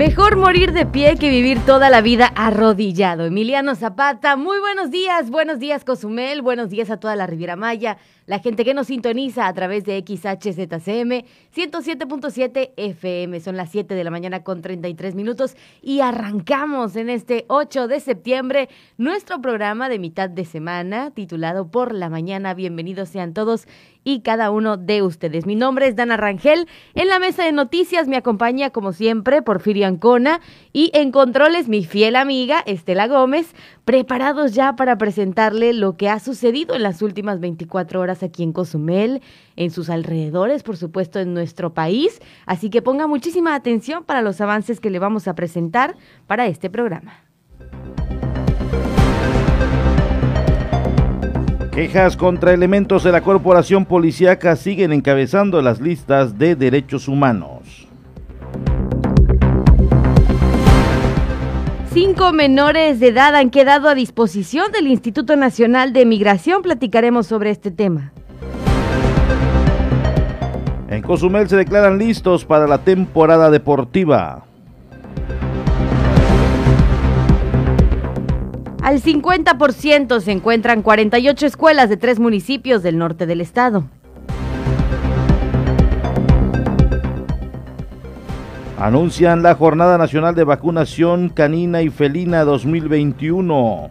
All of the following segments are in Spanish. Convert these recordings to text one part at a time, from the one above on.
Mejor morir de pie que vivir toda la vida arrodillado. Emiliano Zapata, muy buenos días, buenos días Cozumel, buenos días a toda la Riviera Maya, la gente que nos sintoniza a través de XHZCM 107.7 FM. Son las 7 de la mañana con 33 minutos y arrancamos en este 8 de septiembre nuestro programa de mitad de semana titulado Por la Mañana. Bienvenidos sean todos y cada uno de ustedes. Mi nombre es Dana Rangel. En la mesa de noticias me acompaña, como siempre, Porfirio Ancona y en controles mi fiel amiga Estela Gómez, preparados ya para presentarle lo que ha sucedido en las últimas 24 horas aquí en Cozumel, en sus alrededores, por supuesto, en nuestro país. Así que ponga muchísima atención para los avances que le vamos a presentar para este programa. Quejas contra elementos de la corporación policíaca siguen encabezando las listas de derechos humanos. Cinco menores de edad han quedado a disposición del Instituto Nacional de Migración. Platicaremos sobre este tema. En Cozumel se declaran listos para la temporada deportiva. Al 50% se encuentran 48 escuelas de tres municipios del norte del estado. Anuncian la Jornada Nacional de Vacunación Canina y Felina 2021.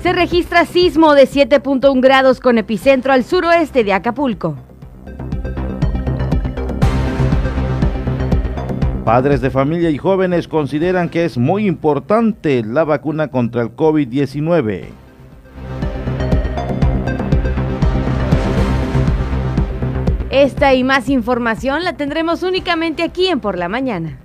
Se registra sismo de 7.1 grados con epicentro al suroeste de Acapulco. Padres de familia y jóvenes consideran que es muy importante la vacuna contra el COVID-19. Esta y más información la tendremos únicamente aquí en Por la Mañana.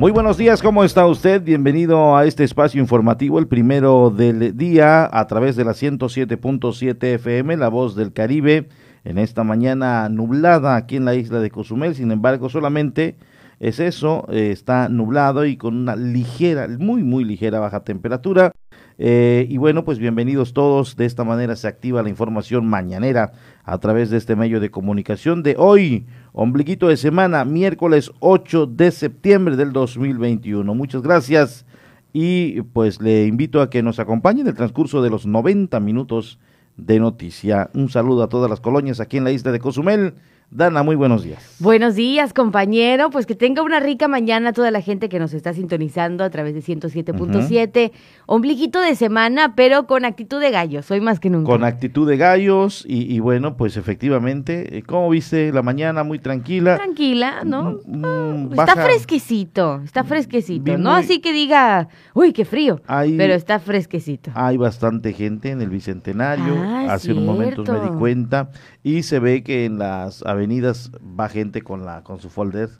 Muy buenos días, ¿cómo está usted? Bienvenido a este espacio informativo, el primero del día, a través de la 107.7 FM, La Voz del Caribe en esta mañana nublada aquí en la isla de Cozumel. Sin embargo, solamente es eso, eh, está nublado y con una ligera, muy, muy ligera baja temperatura. Eh, y bueno, pues bienvenidos todos. De esta manera se activa la información mañanera a través de este medio de comunicación de hoy, ombliguito de semana, miércoles 8 de septiembre del 2021. Muchas gracias y pues le invito a que nos acompañe en el transcurso de los 90 minutos de noticia. Un saludo a todas las colonias aquí en la isla de Cozumel. Dana, muy buenos días. Buenos días, compañero. Pues que tenga una rica mañana toda la gente que nos está sintonizando a través de 107.7. Ombliguito de semana, pero con actitud de gallos, hoy más que nunca. Con actitud de gallos y, bueno, pues efectivamente, eh, ¿cómo viste la mañana? Muy tranquila. Tranquila, ¿no? Mm, mm, está fresquecito, está fresquecito, ¿no? Así que diga, uy, qué frío, pero está fresquecito. Hay bastante gente en el Bicentenario, ah, hace un momento me di cuenta, y se ve que en las avenidas va gente con, la, con su folder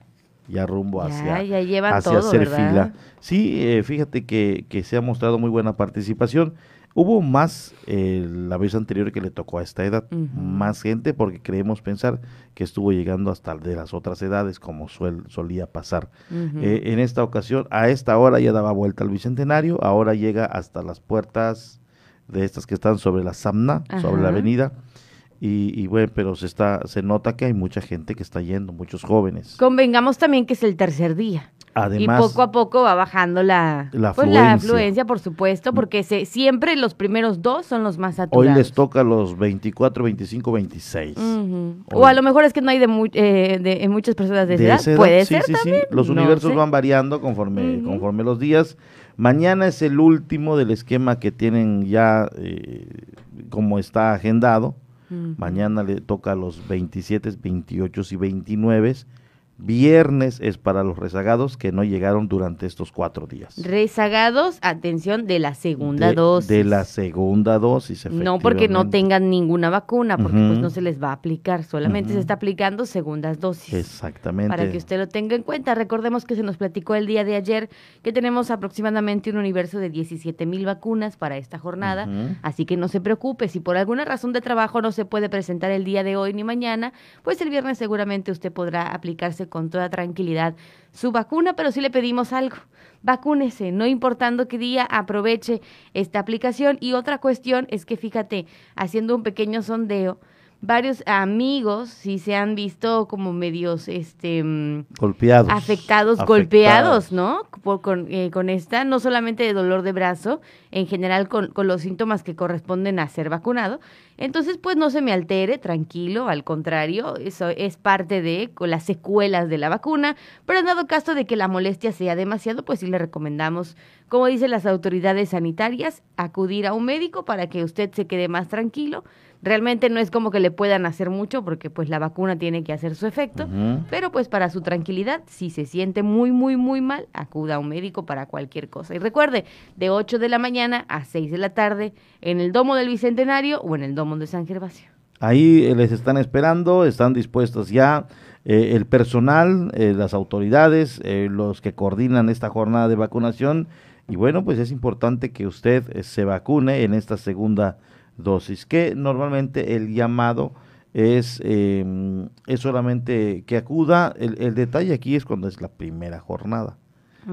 ya rumbo hacia, hacia hacer fila. Sí, eh, fíjate que, que, se ha mostrado muy buena participación. Hubo más eh, la vez anterior que le tocó a esta edad, más gente porque creemos pensar que estuvo llegando hasta de las otras edades como suel, solía pasar. Eh, en esta ocasión, a esta hora ya daba vuelta al Bicentenario, ahora llega hasta las puertas de estas que están sobre la Samna, sobre la avenida y, bueno, pero se está, se nota que hay mucha gente que está yendo, muchos jóvenes. Convengamos también que es el tercer día. Además, y poco a poco va bajando la, la, pues, afluencia. por supuesto, porque se, siempre los primeros dos son los más saturados. Hoy les toca los 24, 25, 26. O a lo mejor es que no hay de, eh, de muchas personas de, edad. Puede ser sí, también. Sí. Los universos van variando conforme, conforme los días. Mañana es el último del esquema que tienen ya eh, como está agendado Mañana le toca los 27, 28 y 29 Viernes es para los rezagados que no llegaron durante estos cuatro días. Rezagados, atención, de la segunda dosis. De la segunda dosis, No porque no tengan ninguna vacuna, porque pues no se les va a aplicar, solamente se está aplicando segundas dosis. Exactamente. Para que usted lo tenga en cuenta. Recordemos que se nos platicó el día de ayer que tenemos aproximadamente un universo de 17 mil vacunas para esta jornada, así que no se preocupe, si por alguna razón de trabajo no se puede presentar el día de hoy ni mañana, pues el viernes seguramente usted podrá aplicarse con toda tranquilidad su vacuna, pero sí le pedimos algo. Vacúnese, no importando qué día, aproveche esta aplicación. Y otra cuestión es que fíjate, haciendo un pequeño sondeo, varios amigos sí se han visto como medios este mm, golpeados afectados, golpeados no con, eh, con, esta no solamente de dolor de brazo en general con, con, los síntomas que corresponden a ser vacunado. Entonces pues no se me altere tranquilo al contrario eso es parte de con las secuelas de la vacuna pero en dado caso de que la molestia sea demasiado pues sí le recomendamos como dicen las autoridades sanitarias acudir a un médico para que usted se quede más tranquilo. Realmente no es como que le puedan hacer mucho porque pues la vacuna tiene que hacer su efecto, pero pues para su tranquilidad, si se siente muy, muy, muy mal, acuda a un médico para cualquier cosa. Y recuerde, de 8 de la mañana a 6 de la tarde en el Domo del Bicentenario o en el Domo de San Gervasio. Ahí eh, les están esperando, están dispuestos ya eh, el personal, eh, las autoridades, los que coordinan esta jornada de vacunación. Y bueno, pues es importante que usted se vacune en esta segunda dosis, que normalmente el llamado es, em, es solamente que acuda, el, detalle aquí es cuando es la primera jornada,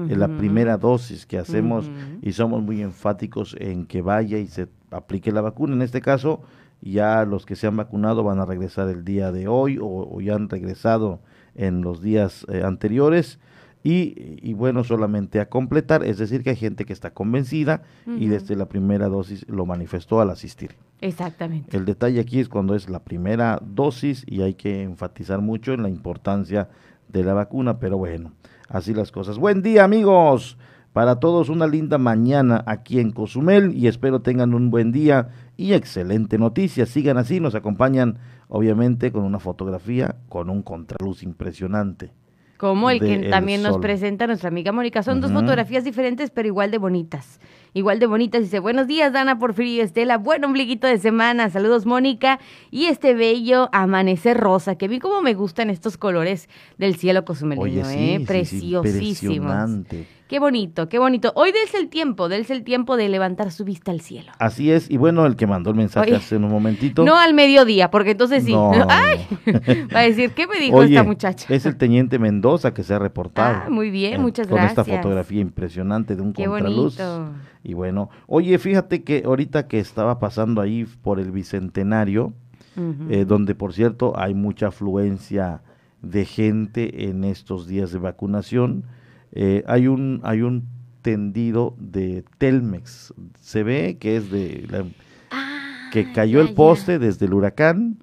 es la primera dosis que hacemos y somos muy enfáticos en que vaya y se aplique la vacuna. En este caso, ya los que se han vacunado van a regresar el día de hoy o, ya han regresado en los días eh, anteriores y, bueno, solamente a completar, es decir, que hay gente que está convencida y desde la primera dosis lo manifestó al asistir. Exactamente. El detalle aquí es cuando es la primera dosis y hay que enfatizar mucho en la importancia de la vacuna, pero bueno, así las cosas. Buen día amigos, para todos una linda mañana aquí en Cozumel y espero tengan un buen día y excelente noticia. Sigan así, nos acompañan obviamente con una fotografía con un contraluz impresionante como el que también nos presenta nuestra amiga Mónica. Son dos fotografías diferentes, pero igual de bonitas. Igual de bonitas. Dice, buenos días, Dana, Porfirio Estela. Buen ombliguito de semana. Saludos, Mónica. Y este bello amanecer rosa, que vi cómo me gustan estos colores del cielo cosumeleño, ¿eh? Preciosísimos. Qué bonito, qué bonito. Hoy des el tiempo, des el tiempo de levantar su vista al cielo. Así es, y bueno, el que mandó el mensaje hace un momentito. No al mediodía, porque entonces sí. ¡Ay! Va a decir, ¿qué me dijo esta muchacha? Es el teniente Mendoza que se ha reportado. Ah, muy bien, muchas gracias. Con esta fotografía impresionante de un qué contraluz. Bonito. Y bueno, oye, fíjate que ahorita que estaba pasando ahí por el Bicentenario, eh, donde por cierto hay mucha afluencia de gente en estos días de vacunación, eh, hay, un, hay un tendido de Telmex. Se ve que es de... Ah, que cayó el poste desde el huracán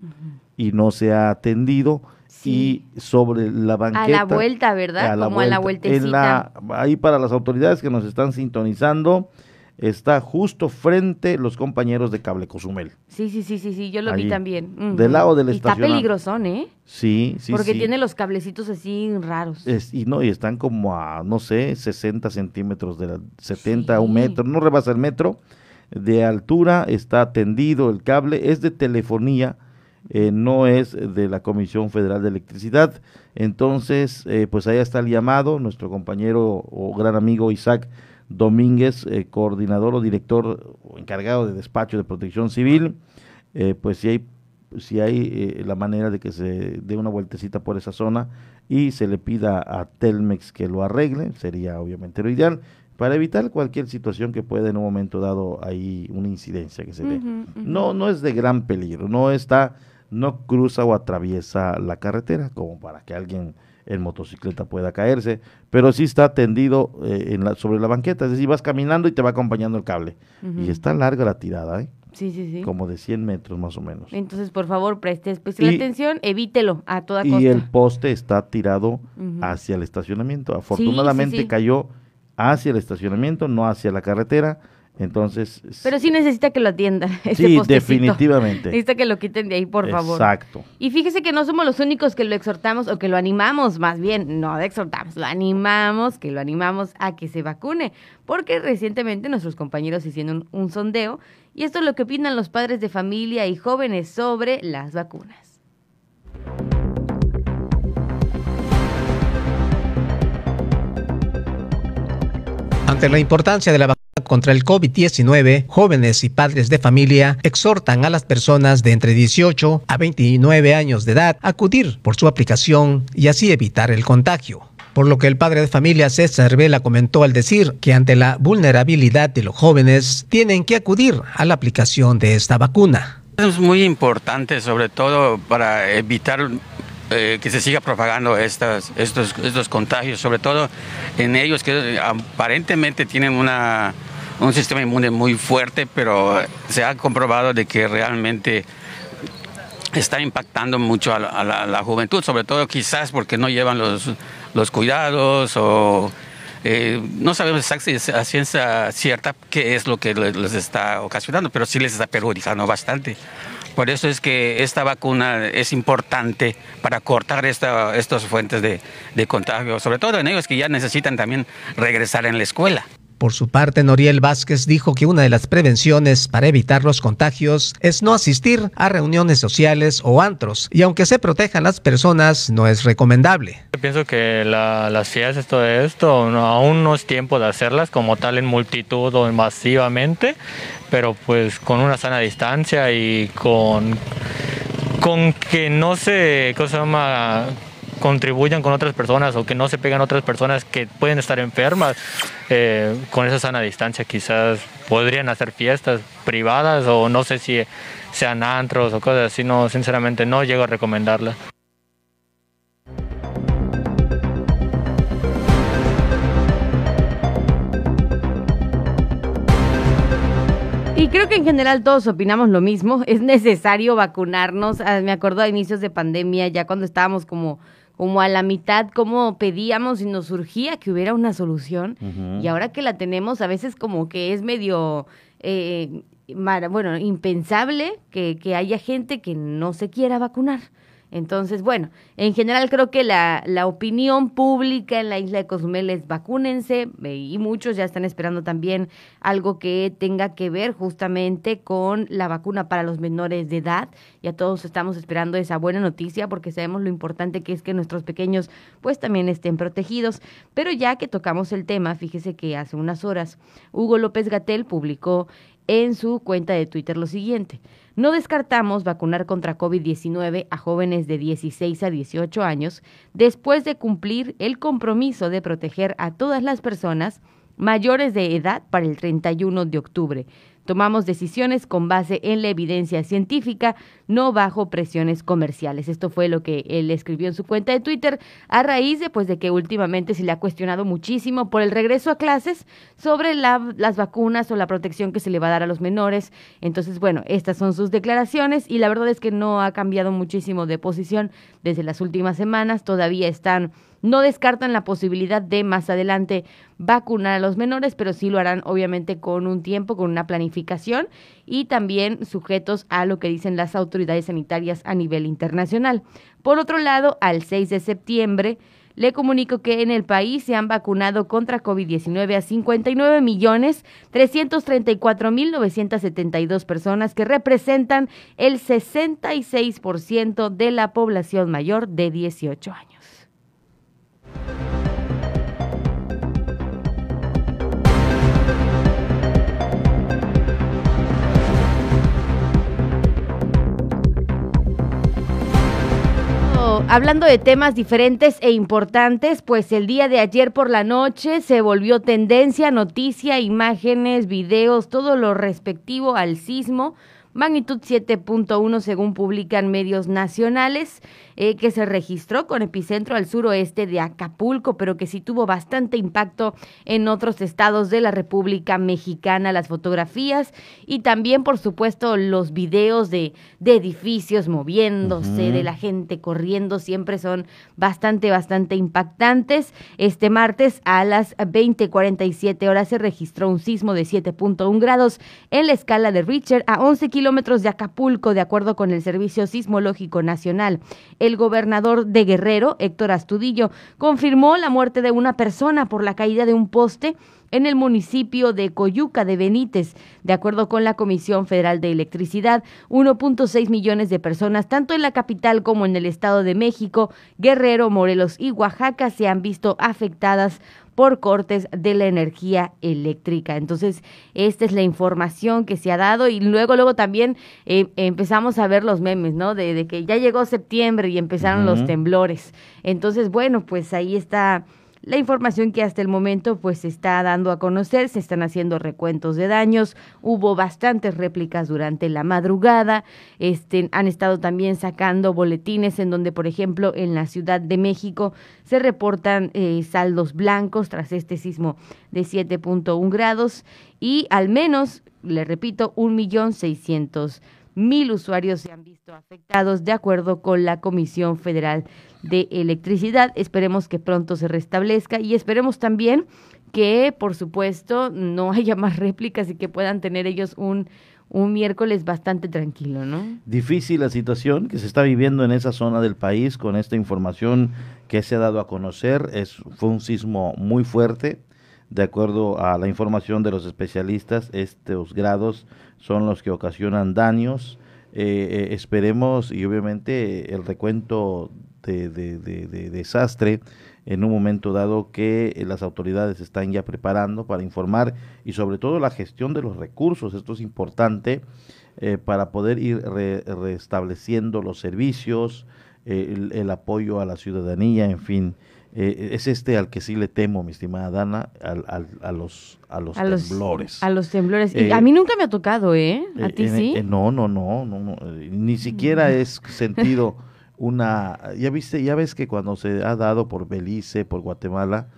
y no se ha atendido. Y sobre la banqueta. A la vuelta, ¿verdad? Como a la vueltecita. ahí para las autoridades que nos están sintonizando, está justo frente los compañeros de Cable Cozumel. Sí, sí, sí, sí, sí, yo lo vi también. Del lado del Está peligrosón, ¿eh? Sí, sí, Porque tiene los cablecitos así raros. y no, y están como a, no sé, 60 centímetros, de la, 70 a un metro, no rebasa el metro de altura, está tendido el cable, es de telefonía, eh, no es de la Comisión Federal de Electricidad. Entonces, eh, pues ahí está el llamado, nuestro compañero o gran amigo Isaac Domínguez, eh, coordinador o director o encargado de despacho de protección civil, eh, pues si hay, si hay eh, la manera de que se dé una vueltecita por esa zona y se le pida a Telmex que lo arregle, sería obviamente lo ideal, para evitar cualquier situación que pueda en un momento dado ahí una incidencia que se ve. No, no es de gran peligro, no está, no cruza o atraviesa la carretera como para que alguien en motocicleta pueda caerse, pero sí está tendido eh, en la, sobre la banqueta, es decir, vas caminando y te va acompañando el cable. Y está larga la tirada, ¿eh? Sí, sí, sí. Como de 100 metros más o menos. Entonces, por favor, preste especial atención, evítelo a toda costa. Y el poste está tirado hacia el estacionamiento. Afortunadamente cayó hacia el estacionamiento, no hacia la carretera entonces. Pero sí necesita que lo atiendan. sí, definitivamente. Necesita que lo quiten de ahí, por favor. Exacto. Y fíjese que no somos los únicos que lo exhortamos o que lo animamos, más bien, no exhortamos, lo animamos, que lo animamos a que se vacune. Porque recientemente nuestros compañeros hicieron un sondeo y esto es lo que opinan los padres de familia y jóvenes sobre las vacunas. Ante la importancia de la vacuna contra el COVID-19, jóvenes y padres de familia exhortan a las personas de entre 18 a 29 años de edad a acudir por su aplicación y así evitar el contagio. Por lo que el padre de familia César Vela comentó al decir que ante la vulnerabilidad de los jóvenes tienen que acudir a la aplicación de esta vacuna. Es muy importante, sobre todo para evitar eh, que se siga propagando estas, estos, estos contagios, sobre todo en ellos que aparentemente tienen una, un sistema inmune muy fuerte, pero se ha comprobado de que realmente está impactando mucho a la, juventud, sobre todo quizás porque no llevan los, cuidados o eh, no sabemos a ciencia cierta qué es lo que les está ocasionando, pero sí les está perjudicando bastante. Por eso es que esta vacuna es importante para cortar esta, estas fuentes de, de contagio, sobre todo en ellos que ya necesitan también regresar en la escuela. Por su parte, Noriel Vázquez dijo que una de las prevenciones para evitar los contagios es no asistir a reuniones sociales o antros, y aunque se protejan las personas, no es recomendable. Yo pienso que las fiestas, todo esto, aún no es tiempo de hacerlas como tal en multitud o masivamente, pero pues con una sana distancia y con, con que no se, ¿cómo se llama? Contribuyan con otras personas o que no se pegan otras personas que pueden estar enfermas, eh, con esa sana distancia quizás podrían hacer fiestas privadas o no sé si sean antros o cosas así, no, sinceramente no llego a recomendarla. Y creo que en general todos opinamos lo mismo. Es necesario vacunarnos. Ah, me acuerdo a inicios de pandemia, ya cuando estábamos como como a la mitad, como pedíamos y nos surgía que hubiera una solución. Y ahora que la tenemos, a veces como que es medio, eh, bueno, impensable que, que haya gente que no se quiera vacunar. Entonces, bueno, en general creo que la, la, opinión pública en la isla de Cozumel es vacúnense eh, y muchos ya están esperando también algo que tenga que ver justamente con la vacuna para los menores de edad. Ya todos estamos esperando esa buena noticia porque sabemos lo importante que es que nuestros pequeños pues también estén protegidos. Pero ya que tocamos el tema, fíjese que hace unas horas Hugo López Gatel publicó en su cuenta de Twitter lo siguiente. No descartamos vacunar contra COVID-19 a jóvenes de 16 a 18 años después de cumplir el compromiso de proteger a todas las personas mayores de edad para el 31 de octubre. Tomamos decisiones con base en la evidencia científica, no bajo presiones comerciales. Esto fue lo que él escribió en su cuenta de Twitter a raíz de, pues, de que últimamente se le ha cuestionado muchísimo por el regreso a clases sobre las vacunas o la protección que se le va a dar a los menores. Entonces, bueno, estas son sus declaraciones y la verdad es que no ha cambiado muchísimo de posición desde las últimas semanas. Todavía están no descartan la posibilidad de más adelante vacunar a los menores, pero sí lo harán obviamente con un tiempo, con una planificación y también sujetos a lo que dicen las autoridades sanitarias a nivel internacional. Por otro lado, al 6 de septiembre, le comunico que en el país se han vacunado contra COVID-19 a 59 millones 334 mil 972 personas que representan el 66% de la población mayor de 18 años. Hablando de temas diferentes e importantes, pues el día de ayer por la noche se volvió tendencia, noticia, imágenes, videos, todo lo respectivo al sismo magnitud 7.1 según publican medios nacionales. Eh, que se registró con epicentro al suroeste de Acapulco, pero que sí tuvo bastante impacto en otros estados de la República Mexicana. Las fotografías y también, por supuesto, los videos de, de edificios moviéndose, de la gente corriendo, siempre son bastante, bastante impactantes. Este martes a las 20:47 horas se registró un sismo de 7.1 grados en la escala de Richter a 11 kilómetros de Acapulco, de acuerdo con el Servicio Sismológico Nacional el gobernador de Guerrero, Héctor Astudillo, confirmó la muerte de una persona por la caída de un poste en el municipio de Coyuca de Benítez. De acuerdo con la Comisión Federal de Electricidad, 1.6 millones de personas, tanto en la capital como en el Estado de México, Guerrero, Morelos y Oaxaca, se han visto afectadas por cortes de la energía eléctrica. Entonces, esta es la información que se ha dado y luego, luego también eh, empezamos a ver los memes, ¿no? De, que ya llegó septiembre y empezaron los temblores. Entonces, bueno, pues ahí está la información que hasta el momento pues se está dando a conocer, se están haciendo recuentos de daños, hubo bastantes réplicas durante la madrugada, este, han estado también sacando boletines en donde, por ejemplo, en la Ciudad de México se reportan eh, saldos blancos tras este sismo de 7.1 grados y al menos, le repito, un millón seiscientos mil usuarios se han visto afectados de acuerdo con la Comisión Federal de Electricidad. Esperemos que pronto se restablezca y esperemos también que, por supuesto, no haya más réplicas y que puedan tener ellos un, un miércoles bastante tranquilo, ¿no? Difícil la situación que se está viviendo en esa zona del país con esta información que se ha dado a conocer. Es, fue un sismo muy fuerte. De acuerdo a la información de los especialistas, estos grados son los que ocasionan daños. Eh, eh, esperemos y obviamente el recuento de, desastre en un momento dado que las autoridades están ya preparando para informar y sobre todo la gestión de los recursos. Esto es importante eh, para poder ir restableciendo los servicios, el, apoyo a la ciudadanía, en fin. Eh, es este al que sí le temo, mi estimada Dana, al, al, a los a los temblores. a los temblores. y a mí nunca me ha tocado, ¿eh? ¿A ti sí? no, no, no, no, ni siquiera es sentido una... Ya viste, ya ves que cuando se ha dado por Belice, por Guatemala,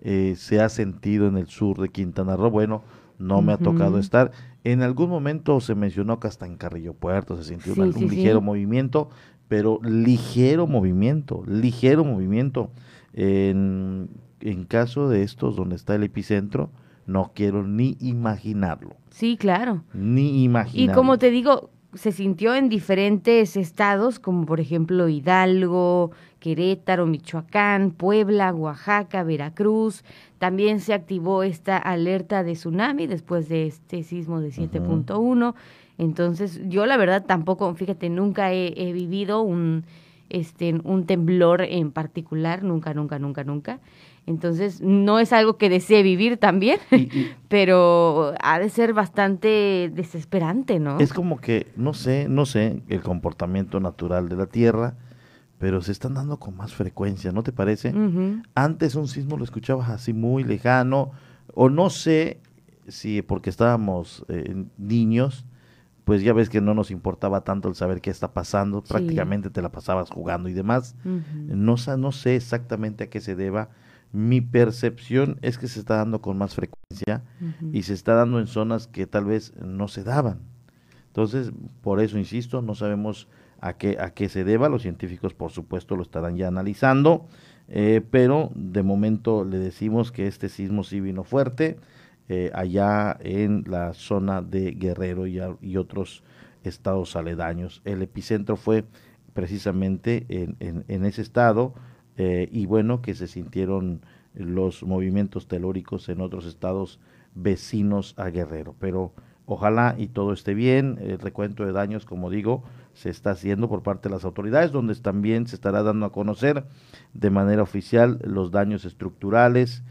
eh, se ha sentido en el sur de Quintana Roo. Bueno, no me ha tocado estar. En algún momento se mencionó que hasta en Carrillo Puerto se sintió un ligero movimiento, pero ligero movimiento, ligero movimiento. En, en caso de estos donde está el epicentro, no quiero ni imaginarlo. Sí, claro. Ni imaginarlo. Y como te digo, se sintió en diferentes estados, como por ejemplo Hidalgo, Querétaro, Michoacán, Puebla, Oaxaca, Veracruz. También se activó esta alerta de tsunami después de este sismo de 7.1. Entonces, yo la verdad tampoco, fíjate, nunca he vivido un este, un temblor en particular, nunca, nunca, nunca, nunca. Entonces, no es algo que desee vivir también, pero ha de ser bastante desesperante, ¿no? Es como que, no sé, no sé, el comportamiento natural de la Tierra, pero se están dando con más frecuencia, ¿no te parece? Antes un sismo lo escuchabas así muy lejano, o no sé si porque estábamos eh, niños, pues ya ves que no nos importaba tanto el saber qué está pasando, prácticamente te la pasabas jugando y demás. no, no sé exactamente a qué se deba. Mi percepción es que se está dando con más frecuencia y se está dando en zonas que tal vez no se daban. Entonces, por eso insisto, no sabemos a qué, a qué se deba. Los científicos, por supuesto, lo estarán ya analizando, eh, pero de momento le decimos que este sismo sí vino fuerte eh, allá en la zona de Guerrero y, otros estados aledaños. El epicentro fue precisamente en, ese estado eh, y bueno que se sintieron los movimientos telúricos en otros estados vecinos a Guerrero. Pero ojalá y todo esté bien. El recuento de daños, como digo, se está haciendo por parte de las autoridades, donde también se estará dando a conocer de manera oficial los daños estructurales,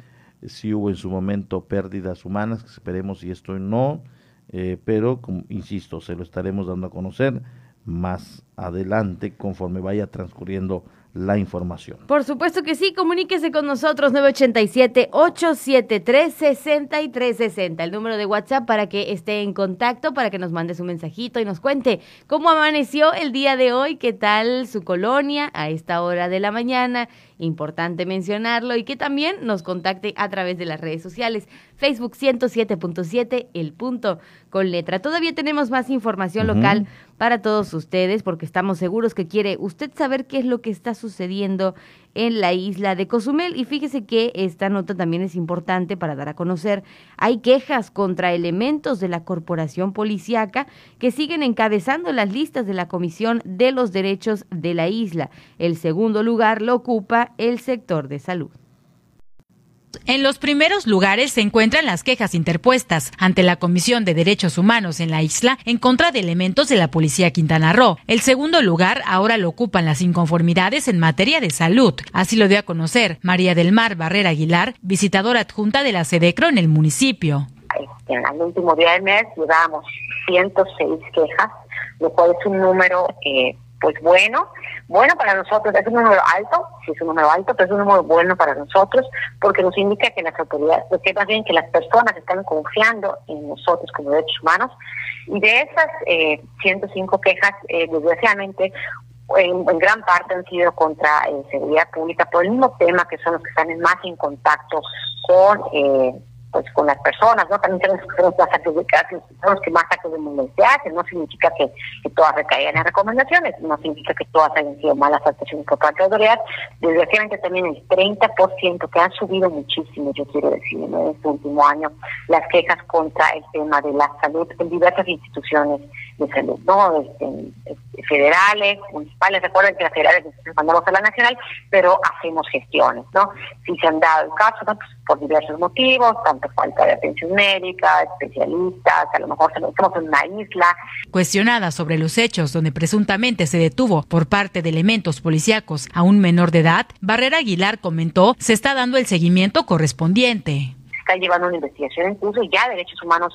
si hubo en su momento pérdidas humanas, esperemos y esto no, eh, pero como, insisto, se lo estaremos dando a conocer más adelante conforme vaya transcurriendo la información. Por supuesto que sí, comuníquese con nosotros 987-873-6360, el número de WhatsApp para que esté en contacto, para que nos mande su mensajito y nos cuente cómo amaneció el día de hoy, qué tal su colonia a esta hora de la mañana, importante mencionarlo, y que también nos contacte a través de las redes sociales, Facebook 107.7, el punto con letra. Todavía tenemos más información local para todos ustedes porque estamos seguros que quiere usted saber qué es lo que está sucediendo en la isla de Cozumel. Y fíjese que esta nota también es importante para dar a conocer. Hay quejas contra elementos de la corporación policiaca que siguen encabezando las listas de la Comisión de los Derechos de la Isla. El segundo lugar lo ocupa el sector de salud. En los primeros lugares se encuentran las quejas interpuestas ante la Comisión de Derechos Humanos en la isla en contra de elementos de la Policía Quintana Roo. El segundo lugar ahora lo ocupan las inconformidades en materia de salud. Así lo dio a conocer María del Mar Barrera Aguilar, visitadora adjunta de la SEDECRO en el municipio. En el último día mes llevamos 106 quejas, lo cual es un número eh, pues bueno, bueno para nosotros, es un número alto, sí es un número alto, pero es un número bueno para nosotros porque nos indica que las autoridades, que más bien que las personas están confiando en nosotros como derechos humanos. Y de esas eh, 105 quejas, eh, desgraciadamente, en, gran parte han sido contra eh, seguridad pública por el mismo tema que son los que están más en contacto con eh, pues con las personas, ¿no? También tenemos que son los que más actos de mundo se no significa que, todas recaigan en recomendaciones, no significa que todas hayan sido malas actuaciones por parte de autoridad, desgraciadamente también el 30% que han subido muchísimo, yo quiero decir, en este último año, las quejas contra el tema de la salud en diversas instituciones de salud, ¿no? Este, este, federales, municipales, recuerden que las federales mandamos a la nacional, pero hacemos gestiones, ¿no? Si se han dado el caso, pues, por diversos motivos, tanto falta de atención médica, especialistas, a lo mejor estamos en una isla. Cuestionada sobre los hechos donde presuntamente se detuvo por parte de elementos policíacos a un menor de edad, Barrera Aguilar comentó se está dando el seguimiento correspondiente está llevando una investigación en curso y ya Derechos Humanos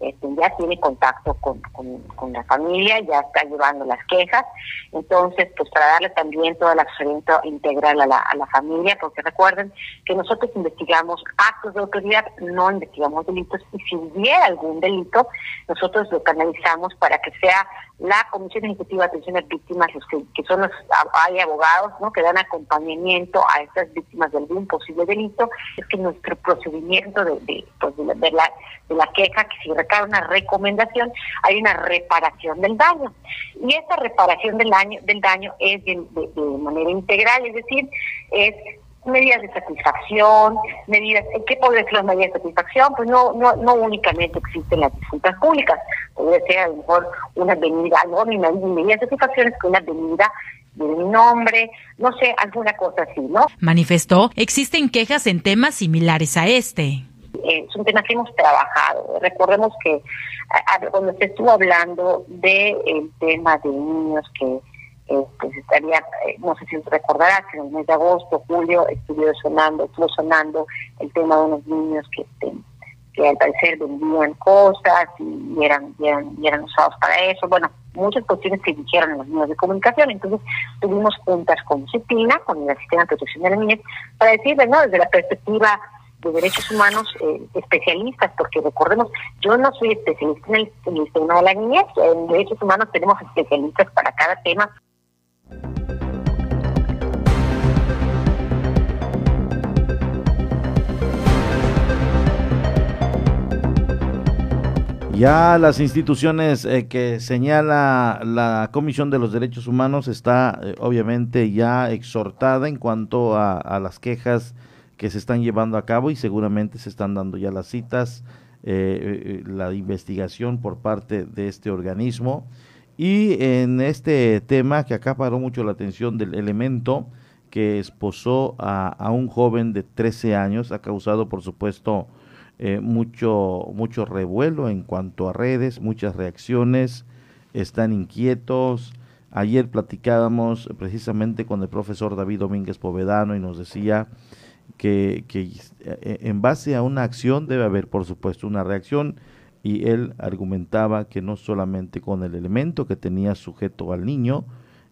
este, ya tiene contacto con, con, la familia, ya está llevando las quejas. Entonces, pues para darle también todo el asesoramiento integral a la, a la familia, porque recuerden que nosotros investigamos actos de autoridad, no investigamos delitos, y si hubiera algún delito, nosotros lo canalizamos para que sea la Comisión Ejecutiva de Atención a Víctimas, los que, son los, hay abogados ¿no? que dan acompañamiento a estas víctimas de algún posible delito, es que nuestro procedimiento de, de, pues de, la, de la queja, que si recae una recomendación, hay una reparación del daño. Y esa reparación del daño, del daño es de, de manera integral, es decir, es medidas de satisfacción, medidas, ¿qué puede ser las medidas de satisfacción? Pues no, no, no únicamente existen las disculpas públicas, puede ser a lo mejor una venida, no mi medida de satisfacción es que una venida de mi nombre, no sé, alguna cosa así, ¿no? Manifestó, existen quejas en temas similares a este. Eh, es un tema que hemos trabajado. Recordemos que cuando se estuvo hablando del tema de niños que pues estaría, eh, no sé si recordarás que en el mes de agosto, julio, estuvo sonando, estuvo sonando el tema de unos niños que, este, que al parecer vendían cosas y eran, y eran, usados para eso. Bueno, muchas cuestiones que dijeron en los medios de comunicación. Entonces, tuvimos juntas con CIPINA, con el Sistema de Protección de la Niñez, para decirle, ¿no? Desde la perspectiva de derechos humanos eh, especialistas, porque recordemos, yo no soy especialista en el, en el tema de la niñez, en derechos humanos tenemos especialistas para cada tema. Ya las instituciones eh, que señala la Comisión de los Derechos Humanos está eh, obviamente ya exhortada en cuanto a, las quejas que se están llevando a cabo y seguramente se están dando ya las citas, eh, la investigación por parte de este organismo. Y en este tema que acá paró mucho la atención del elemento que esposó a, a un joven de 13 años, ha causado por supuesto eh, mucho, mucho revuelo en cuanto a redes, muchas reacciones, están inquietos. Ayer platicábamos precisamente con el profesor David Domínguez Povedano y nos decía que, que eh, en base a una acción debe haber, por supuesto, una reacción y él argumentaba que no solamente con el elemento que tenía sujeto al niño,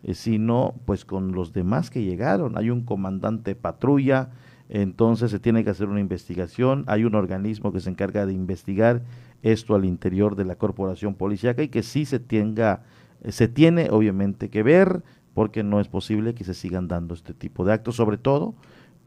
eh, sino pues con los demás que llegaron. Hay un comandante patrulla, entonces se tiene que hacer una investigación, hay un organismo que se encarga de investigar esto al interior de la corporación policíaca y que sí se tenga, se tiene obviamente que ver, porque no es posible que se sigan dando este tipo de actos, sobre todo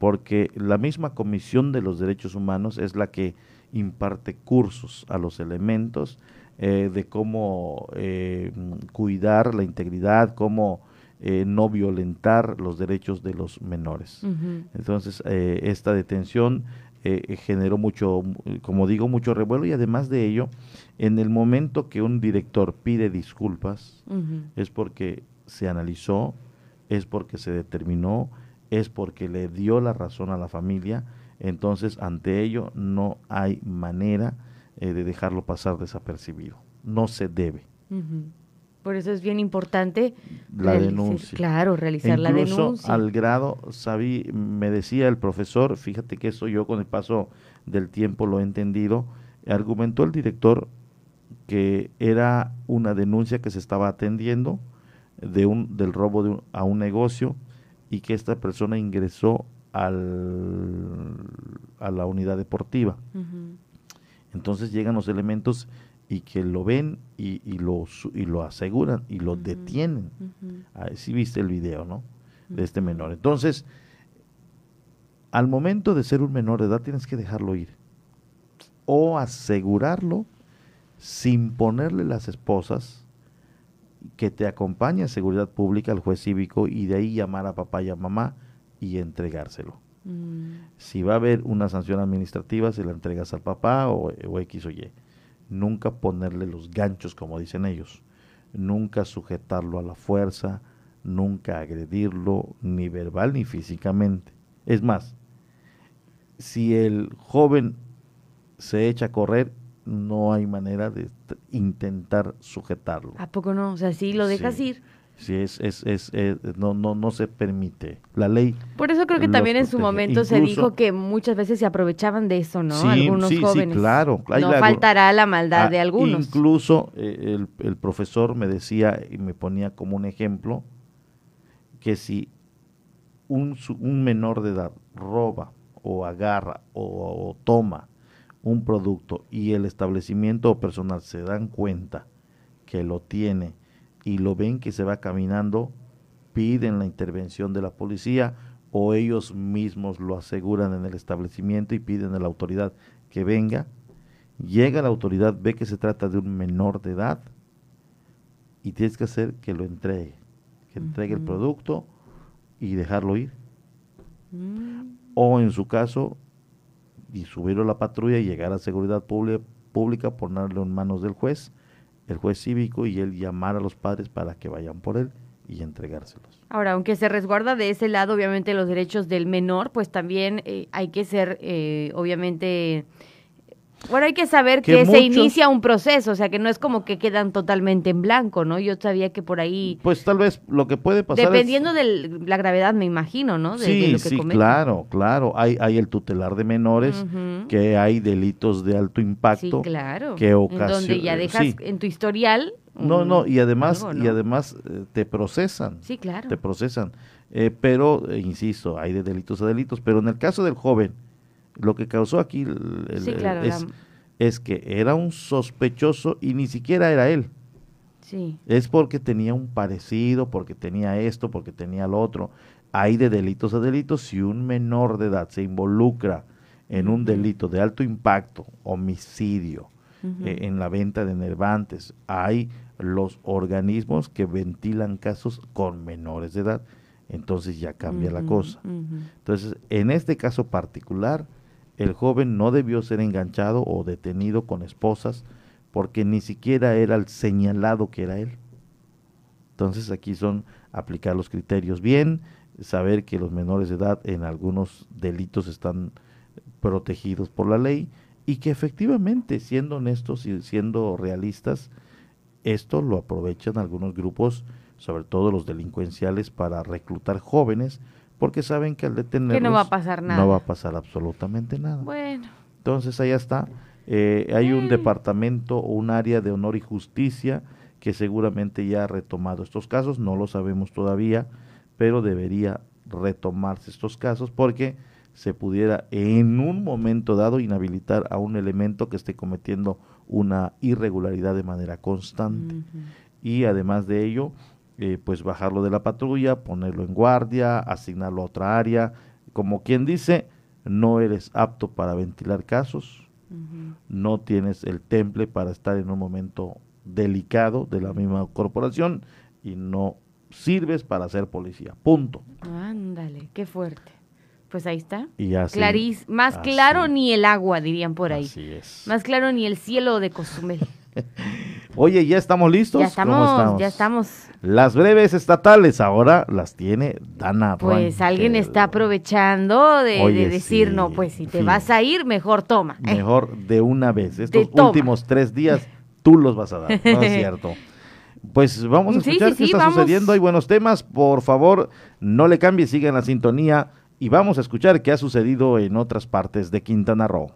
porque la misma Comisión de los Derechos Humanos es la que imparte cursos a los elementos eh, de cómo eh, cuidar la integridad, cómo eh, no violentar los derechos de los menores. Entonces, eh, esta detención eh, generó mucho, como digo, mucho revuelo y además de ello, en el momento que un director pide disculpas, es porque se analizó, es porque se determinó, es porque le dio la razón a la familia, entonces ante ello no hay manera de dejarlo pasar desapercibido, no se debe. Por eso es bien importante la denuncia. Claro, realizar la denuncia. Al grado, sabí, me decía el profesor, fíjate que eso yo con el paso del tiempo lo he entendido, argumentó el director que era una denuncia que se estaba atendiendo, de un, del robo de a un negocio y que esta persona ingresó al, a la unidad deportiva. Entonces llegan los elementos y que lo ven y, y, lo, y lo aseguran y lo detienen. si viste el video, ¿no? De este menor. Entonces, al momento de ser un menor de edad tienes que dejarlo ir o asegurarlo sin ponerle las esposas que te acompañe a seguridad pública al juez cívico y de ahí llamar a papá y a mamá y entregárselo. Mm. Si va a haber una sanción administrativa, se la entregas al papá o, o X o Y. Nunca ponerle los ganchos, como dicen ellos. Nunca sujetarlo a la fuerza, nunca agredirlo, ni verbal ni físicamente. Es más, si el joven se echa a correr, no hay manera de intentar sujetarlo. ¿A poco no? O sea, si lo dejas ir. Sí, es, es, es, no, no, no se permite. La ley. Por eso creo que también en su momento se dijo que muchas veces se aprovechaban de eso, ¿no? Sí, algunos sí, jóvenes. Sí, claro. no faltará la maldad de algunos. Incluso eh, el, el profesor me decía y me ponía como un ejemplo que si un, un menor de edad roba o agarra o, toma un producto y el establecimiento o personal se dan cuenta que lo tiene y lo ven que se va caminando, piden la intervención de la policía o ellos mismos lo aseguran en el establecimiento y piden a la autoridad que venga. Llega la autoridad, ve que se trata de un menor de edad y tienes que hacer que lo entregue, que entregue el producto y dejarlo ir. Mm o en su caso, y subirlo a la patrulla y llegar a seguridad pública, ponerlo en manos del juez, el juez cívico y él llamar a los padres para que vayan por él y entregárselos. Ahora, aunque se resguarda de ese lado, obviamente, los derechos del menor, pues también eh, hay que ser, eh, obviamente, bueno, hay que saber que, se inicia un proceso, o sea, que no es como que quedan totalmente en blanco, ¿no? Yo sabía que por ahí... Pues tal vez lo que puede pasar Dependiendo de la gravedad, me imagino, ¿no? sí, sí, claro, claro. Hay, hay el tutelar de menores, que hay delitos de alto impacto. Sí, claro. Que ocasiona... donde ya dejas en tu historial... No, no, y además, y además eh, te procesan. Sí, claro. Te procesan. Eh, pero, eh, insisto, hay de delitos a delitos. Pero en el caso del joven lo que causó aquí es, que era un sospechoso y ni siquiera era él. Sí. Es porque tenía un parecido, porque tenía esto, porque tenía lo otro. Hay de delitos a delitos. Si un menor de edad se involucra en un delito de alto impacto, homicidio, eh, en la venta de nervantes, hay los organismos que ventilan casos con menores de edad. Entonces ya cambia la cosa. Entonces, en este caso particular, el joven no debió ser enganchado o detenido con esposas porque ni siquiera era el señalado que era él. Entonces aquí son aplicar los criterios bien, saber que los menores de edad en algunos delitos están protegidos por la ley y que efectivamente, siendo honestos y siendo realistas, esto lo aprovechan algunos grupos, sobre todo los delincuenciales, para reclutar jóvenes porque saben que al detenerlos que no va a pasar nada. No va a pasar absolutamente nada. Bueno. Entonces allá está. Eh, hay un departamento o un área de honor y justicia que seguramente ya ha retomado estos casos, no lo sabemos todavía, pero debería retomarse estos casos porque se pudiera en un momento dado inhabilitar a un elemento que esté cometiendo una irregularidad de manera constante. Y además de ello, eh, pues bajarlo de la patrulla, ponerlo en guardia, asignarlo a otra área. Como quien dice, no eres apto para ventilar casos, no tienes el temple para estar en un momento delicado de la misma corporación y no sirves para ser policía. Punto. Ándale, qué fuerte. Pues ahí está. Y así, más claro ni el agua, dirían por ahí. Así es. Más claro ni el cielo de Cozumel. Oye, ¿ya estamos listos? Ya estamos, ya estamos. Las breves estatales ahora las tiene Dana Pues alguien está aprovechando de, decir, no, pues si te vas a ir, mejor toma. Mejor de una vez. Estos últimos tres días tú los vas a dar, ¿no es cierto? Pues vamos a escuchar qué está sucediendo. Hay buenos temas. Por favor, no le cambie, sigan la sintonía y vamos a escuchar qué ha sucedido en otras partes de Quintana Roo.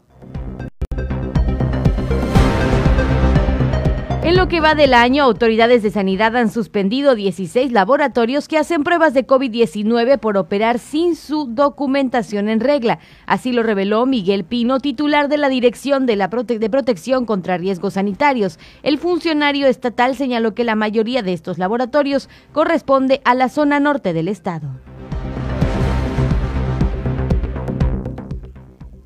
Lo que va del año, autoridades de sanidad han suspendido 16 laboratorios que hacen pruebas de COVID-19 por operar sin su documentación en regla. Así lo reveló Miguel Pino, titular de la Dirección de, la de Protección contra Riesgos Sanitarios. El funcionario estatal señaló que la mayoría de estos laboratorios corresponde a la zona norte del estado.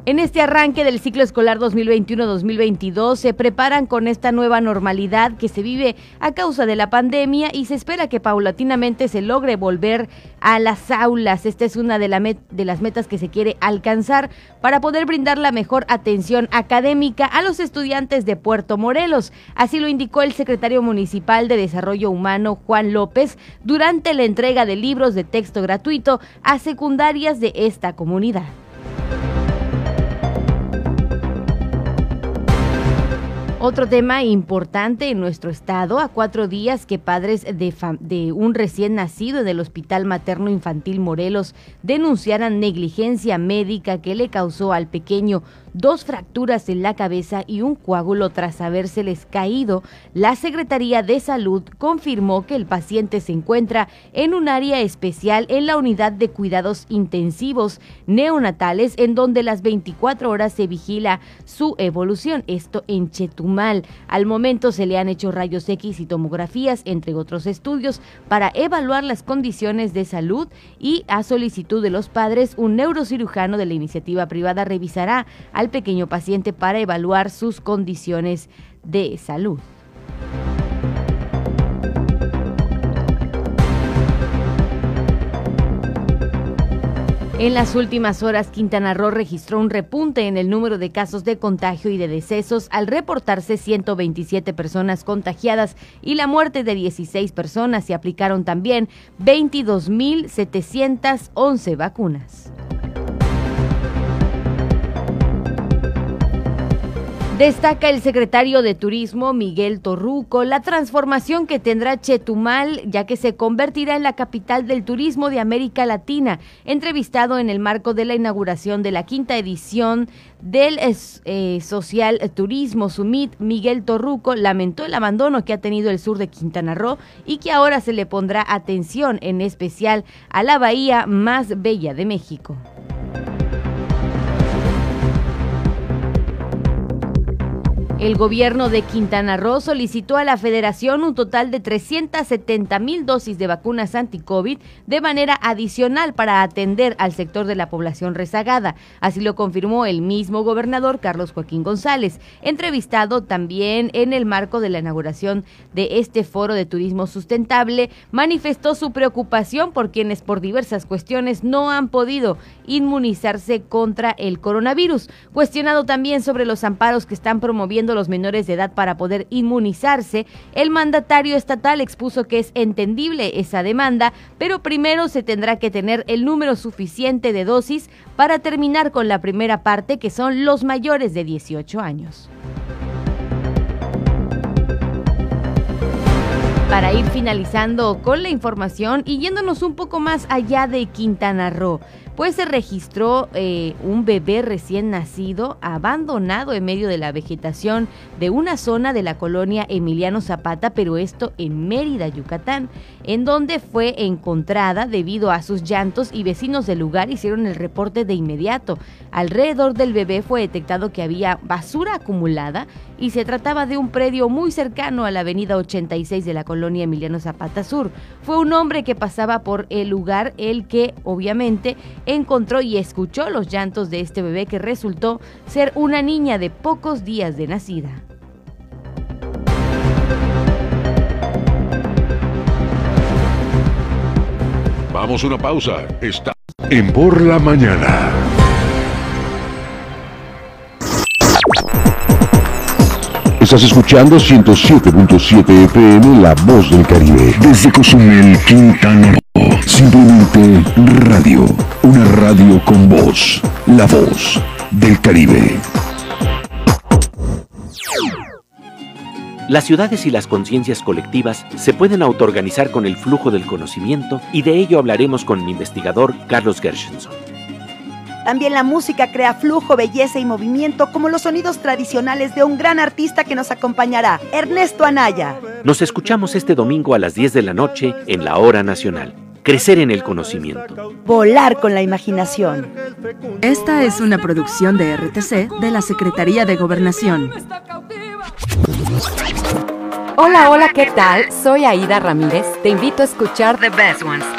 En este arranque del ciclo escolar 2021-2022 se preparan con esta nueva normalidad que se vive a causa de la pandemia y se espera que paulatinamente se logre volver a las aulas. Esta es una de, las metas que se quiere alcanzar para poder brindar la mejor atención académica a los estudiantes de Puerto Morelos. Así lo indicó el secretario municipal de Desarrollo Humano, Juan López, durante la entrega de libros de texto gratuito a secundarias de esta comunidad. Otro tema importante en nuestro estado, a cuatro días que padres de, un recién nacido del Hospital Materno Infantil Morelos denunciaran negligencia médica que le causó al pequeño dos fracturas en la cabeza y un coágulo tras habérseles caído, la Secretaría de Salud confirmó que el paciente se encuentra en un área especial en la unidad de cuidados intensivos neonatales en donde las 24 horas se vigila su evolución, esto en Chetumal. Al momento se le han hecho rayos X y tomografías, entre otros estudios, para evaluar las condiciones de salud y a solicitud de los padres, un neurocirujano de la iniciativa privada revisará al pequeño paciente para evaluar sus condiciones de salud. En las últimas horas, Quintana Roo registró un repunte en el número de casos de contagio y de decesos al reportarse 127 personas contagiadas y la muerte de 16 personas. Se aplicaron también 22.711 vacunas. Destaca el secretario de Turismo Miguel Torruco la transformación que tendrá Chetumal ya que se convertirá en la capital del turismo de América Latina. Entrevistado en el marco de la inauguración de la quinta edición del eh, Social Turismo Summit, Miguel Torruco lamentó el abandono que ha tenido el sur de Quintana Roo y que ahora se le pondrá atención en especial a la bahía más bella de México. El gobierno de Quintana Roo solicitó a la federación un total de 370 mil dosis de vacunas anti-COVID de manera adicional para atender al sector de la población rezagada. Así lo confirmó el mismo gobernador Carlos Joaquín González, entrevistado también en el marco de la inauguración de este foro de turismo sustentable, manifestó su preocupación por quienes por diversas cuestiones no han podido inmunizarse contra el coronavirus. Cuestionado también sobre los amparos que están promoviendo los menores de edad para poder inmunizarse, el mandatario estatal expuso que es entendible esa demanda, pero primero se tendrá que tener el número suficiente de dosis para terminar con la primera parte, que son los mayores de 18 años. Para ir finalizando con la información y yéndonos un poco más allá de Quintana Roo, pues se registró eh, un bebé recién nacido abandonado en medio de la vegetación de una zona de la colonia Emiliano Zapata, pero esto en Mérida, Yucatán, en donde fue encontrada debido a sus llantos y vecinos del lugar hicieron el reporte de inmediato. Alrededor del bebé fue detectado que había basura acumulada y se trataba de un predio muy cercano a la avenida 86 de la colonia Emiliano Zapata Sur. Fue un hombre que pasaba por el lugar el que obviamente encontró y escuchó los llantos de este bebé que resultó ser una niña de pocos días de nacida. Vamos a una pausa. Está en Por la Mañana. Estás escuchando 107.7 FM La Voz del Caribe. Desde Cozumel, Quintana Simplemente radio. Una radio con voz. La voz del Caribe. Las ciudades y las conciencias colectivas se pueden autoorganizar con el flujo del conocimiento y de ello hablaremos con el investigador Carlos Gershenson. También la música crea flujo, belleza y movimiento como los sonidos tradicionales de un gran artista que nos acompañará, Ernesto Anaya. Nos escuchamos este domingo a las 10 de la noche en la Hora Nacional. Crecer en el conocimiento. Volar con la imaginación. Esta es una producción de RTC de la Secretaría de Gobernación. Hola, hola, ¿qué tal? Soy Aida Ramírez. Te invito a escuchar The Best Ones.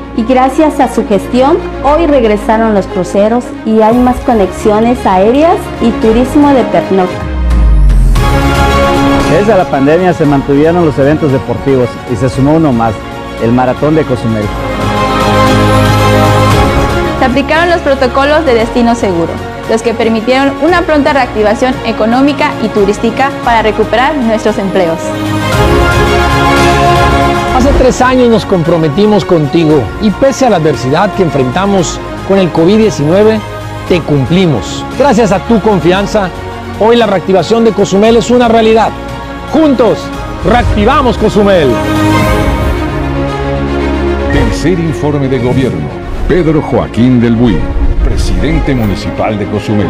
y gracias a su gestión hoy regresaron los cruceros y hay más conexiones aéreas y turismo de pernocta. Desde la pandemia se mantuvieron los eventos deportivos y se sumó uno más, el Maratón de Cozumel. Se aplicaron los protocolos de destino seguro, los que permitieron una pronta reactivación económica y turística para recuperar nuestros empleos. Hace tres años nos comprometimos contigo y pese a la adversidad que enfrentamos con el COVID-19, te cumplimos. Gracias a tu confianza, hoy la reactivación de Cozumel es una realidad. Juntos, reactivamos Cozumel. Tercer informe de gobierno. Pedro Joaquín del Buy, presidente municipal de Cozumel.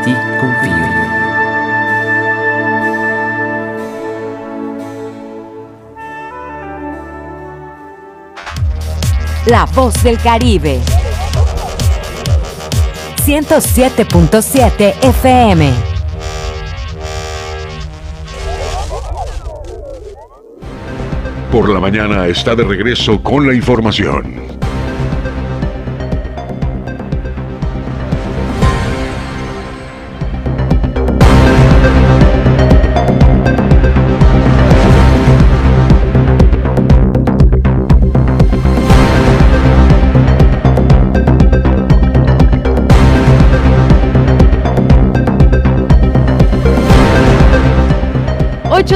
en ti confío. La Voz del Caribe. 107.7 FM. Por la mañana está de regreso con la información.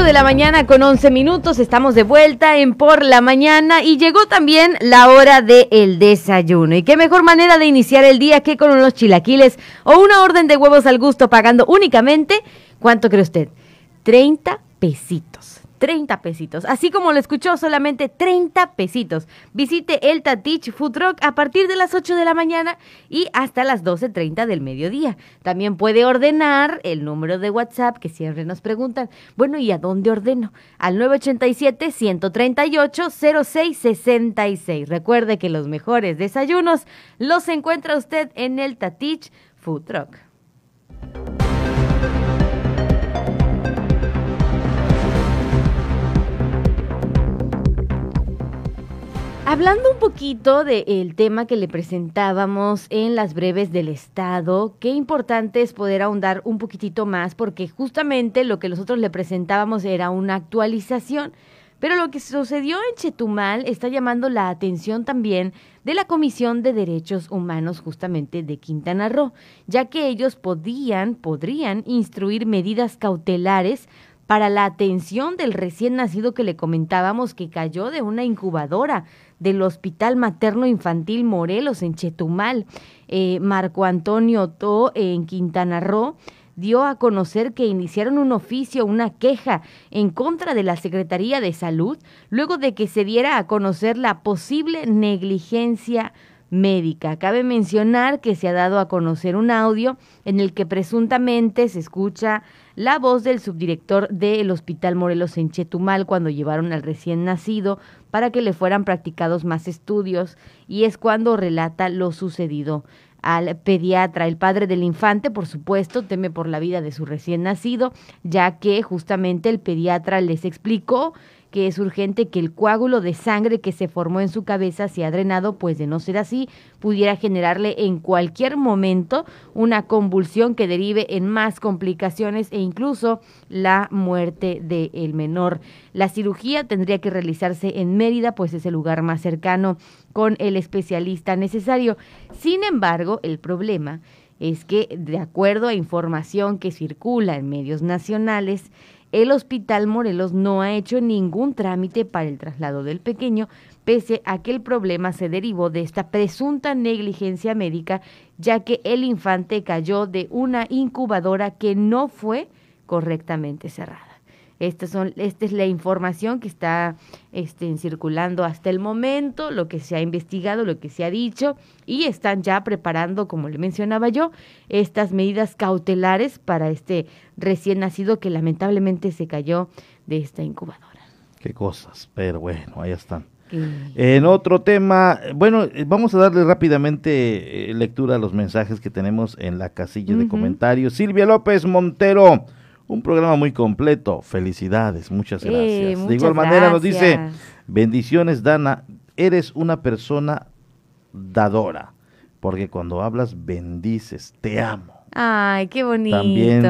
De la mañana con 11 minutos, estamos de vuelta en Por la Mañana y llegó también la hora del el desayuno. Y qué mejor manera de iniciar el día que con unos chilaquiles o una orden de huevos al gusto pagando únicamente, ¿cuánto cree usted? 30 pesitos. 30 pesitos. Así como lo escuchó, solamente 30 pesitos. Visite el Tatich Food Truck a partir de las 8 de la mañana y hasta las 12.30 del mediodía. También puede ordenar el número de WhatsApp que siempre nos preguntan. Bueno, ¿y a dónde ordeno? Al 987-138-0666. Recuerde que los mejores desayunos los encuentra usted en el Tatich Food Truck. Hablando un poquito del tema que le presentábamos en las breves del Estado, qué importante es poder ahondar un poquitito más, porque justamente lo que nosotros le presentábamos era una actualización. Pero lo que sucedió en Chetumal está llamando la atención también de la Comisión de Derechos Humanos justamente de Quintana Roo, ya que ellos podían, podrían instruir medidas cautelares para la atención del recién nacido que le comentábamos que cayó de una incubadora del Hospital Materno Infantil Morelos en Chetumal. Eh, Marco Antonio To en Quintana Roo dio a conocer que iniciaron un oficio, una queja en contra de la Secretaría de Salud, luego de que se diera a conocer la posible negligencia médica. Cabe mencionar que se ha dado a conocer un audio en el que presuntamente se escucha la voz del subdirector del Hospital Morelos en Chetumal cuando llevaron al recién nacido para que le fueran practicados más estudios y es cuando relata lo sucedido al pediatra. El padre del infante, por supuesto, teme por la vida de su recién nacido, ya que justamente el pediatra les explicó que es urgente que el coágulo de sangre que se formó en su cabeza sea drenado, pues de no ser así, pudiera generarle en cualquier momento una convulsión que derive en más complicaciones e incluso la muerte del menor. La cirugía tendría que realizarse en Mérida, pues es el lugar más cercano con el especialista necesario. Sin embargo, el problema es que, de acuerdo a información que circula en medios nacionales, el Hospital Morelos no ha hecho ningún trámite para el traslado del pequeño, pese a que el problema se derivó de esta presunta negligencia médica, ya que el infante cayó de una incubadora que no fue correctamente cerrada. Esta, son, esta es la información que está este, circulando hasta el momento, lo que se ha investigado, lo que se ha dicho, y están ya preparando, como le mencionaba yo, estas medidas cautelares para este recién nacido que lamentablemente se cayó de esta incubadora. Qué cosas, pero bueno, ahí están. En otro tema, bueno, vamos a darle rápidamente eh, lectura a los mensajes que tenemos en la casilla de comentarios. Silvia López Montero, un programa muy completo. Felicidades, muchas gracias. de igual manera nos dice, bendiciones Dana, eres una persona dadora, porque cuando hablas bendices, te amo. Ay, qué bonito. También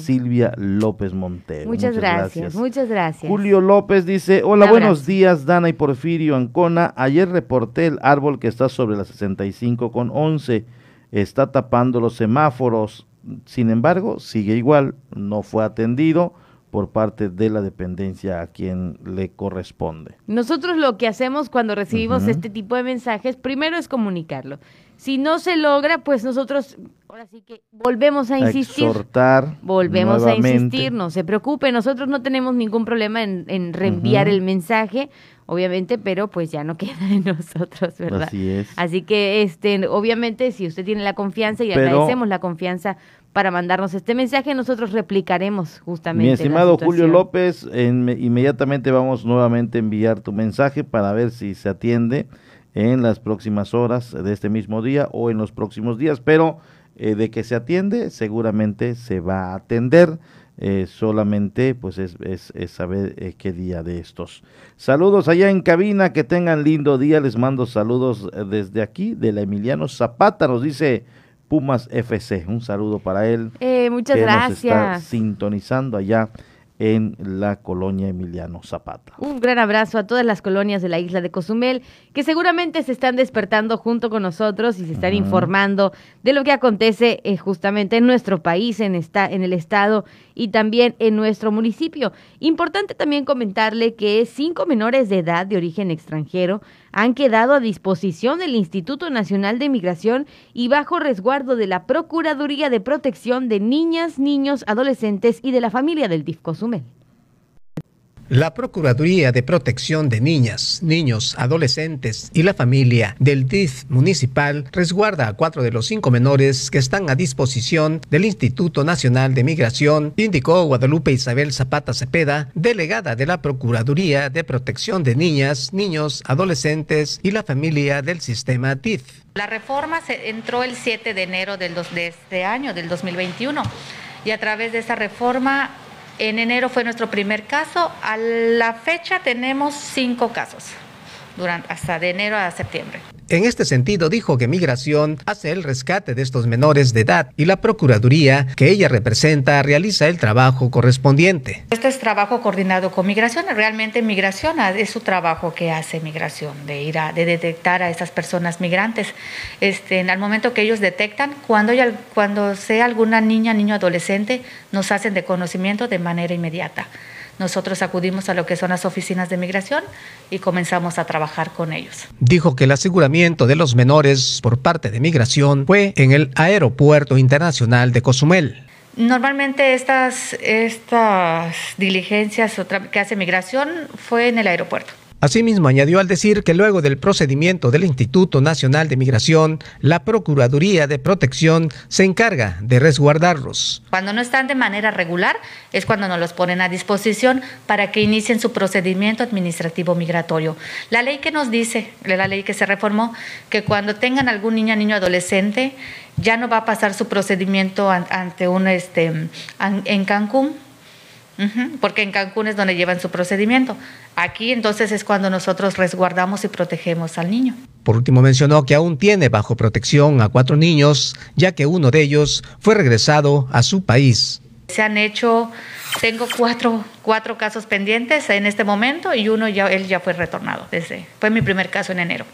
Silvia López Montero. Muchas, gracias, muchas gracias. Julio López dice, hola, buenos días, Dana y Porfirio Ancona. Ayer reporté el árbol que está sobre la 65 con 11. Está tapando los semáforos sin embargo, sigue igual, no fue atendido por parte de la dependencia a quien le corresponde. Nosotros lo que hacemos cuando recibimos este tipo de mensajes, primero es comunicarlo. Si no se logra, pues nosotros ahora sí que volvemos a insistir. exhortar. Volvemos a insistir, no se preocupe, nosotros no tenemos ningún problema en, reenviar el mensaje, obviamente, pero pues ya no queda de nosotros, ¿verdad? Así es. Así que, este, obviamente, si usted tiene la confianza y agradecemos la confianza para mandarnos este mensaje, nosotros replicaremos justamente. Mi estimado Julio López, inmediatamente vamos nuevamente a enviar tu mensaje para ver si se atiende en las próximas horas de este mismo día o en los próximos días, pero eh, de que se atiende, seguramente se va a atender. Eh, solamente pues es, es, saber eh, qué día de estos. Saludos allá en cabina, que tengan lindo día, les mando saludos desde aquí, de la Emiliano Zapata, nos dice Pumas FC, un saludo para él. muchas gracias. Nos está sintonizando allá en la colonia Emiliano Zapata. Un gran abrazo a todas las colonias de la isla de Cozumel que seguramente se están despertando junto con nosotros y se están informando de lo que acontece eh, justamente en nuestro país, en, esta, en el estado y también en nuestro municipio. Importante también comentarle que cinco menores de edad de origen extranjero han quedado a disposición del Instituto Nacional de Migración y bajo resguardo de la Procuraduría de Protección de Niñas, Niños, Adolescentes y de la familia del DIF Cozumel. La Procuraduría de Protección de Niñas, Niños, Adolescentes y la Familia del DIF municipal resguarda a cuatro de los cinco menores que están a disposición del Instituto Nacional de Migración, indicó Guadalupe Isabel Zapata Cepeda, delegada de la Procuraduría de Protección de Niñas, Niños, Adolescentes y la Familia del sistema DIF. La reforma se entró el 7 de enero de este año, del 2021, y a través de esa reforma en enero fue nuestro primer caso. A la fecha tenemos cinco casos. durante, hasta de enero a septiembre. En este sentido, dijo que Migración hace el rescate de estos menores de edad y la Procuraduría, que ella representa, realiza el trabajo correspondiente. Este es trabajo coordinado con Migración. Realmente Migración es su trabajo que hace Migración, de ir a de detectar a esas personas migrantes. Este, en el momento que ellos detectan, cuando, cuando sea alguna niña, niño, adolescente, nos hacen de conocimiento de manera inmediata nosotros acudimos a lo que son las oficinas de migración y comenzamos a trabajar con ellos. Dijo que el aseguramiento de los menores por parte de migración fue en el Aeropuerto Internacional de Cozumel. Normalmente estas, estas diligencias que hace migración fue en el aeropuerto. Asimismo, añadió al decir que luego del procedimiento del Instituto Nacional de Migración, la Procuraduría de Protección se encarga de resguardarlos. Cuando no están de manera regular es cuando nos los ponen a disposición para que inicien su procedimiento administrativo migratorio. La ley que nos dice, la ley que se reformó, que cuando tengan algún niño, niño, adolescente, ya no va a pasar su procedimiento ante un, este, en Cancún, porque en Cancún es donde llevan su procedimiento. Aquí entonces es cuando nosotros resguardamos y protegemos al niño. Por último mencionó que aún tiene bajo protección a cuatro niños, ya que uno de ellos fue regresado a su país. Se han hecho, tengo cuatro, cuatro casos pendientes en este momento y uno ya, él ya fue retornado. Desde, fue mi primer caso en enero.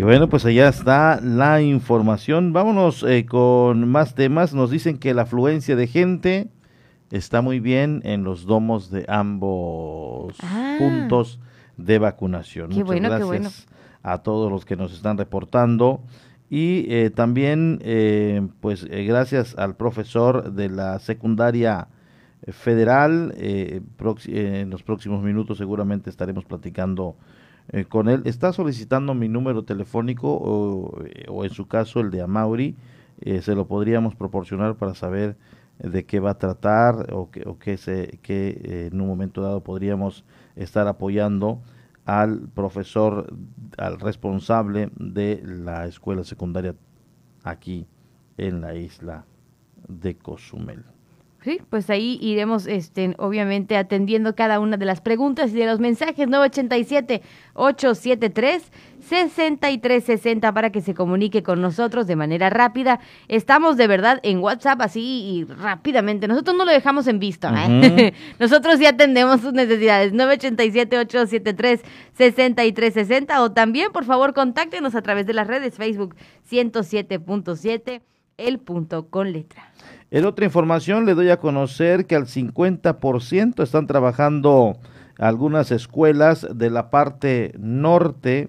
Y bueno, pues allá está la información. Vámonos eh, con más temas. Nos dicen que la afluencia de gente está muy bien en los domos de ambos ah. puntos de vacunación. Qué Muchas gracias bueno. a todos los que nos están reportando. Y eh, también, eh, pues gracias al profesor de la secundaria federal. en los próximos minutos seguramente estaremos platicando eh, con él. Está solicitando mi número telefónico o, eh, en su caso el de Amauri. Eh, se lo podríamos proporcionar para saber de qué va a tratar o que, o se, que en un momento dado podríamos estar apoyando al profesor, al responsable de la escuela secundaria aquí en la isla de Cozumel. Sí, pues ahí iremos, este, obviamente, atendiendo cada una de las preguntas y de los mensajes. 987-873-6360 para que se comunique con nosotros de manera rápida. Estamos de verdad en WhatsApp así y rápidamente. Nosotros no lo dejamos en vista. ¿eh? nosotros sí atendemos sus necesidades. 987-873-6360 o también, por favor, contáctenos a través de las redes Facebook 107.7, el punto con letra. En otra información le doy a conocer que al 50% están trabajando algunas escuelas de la parte norte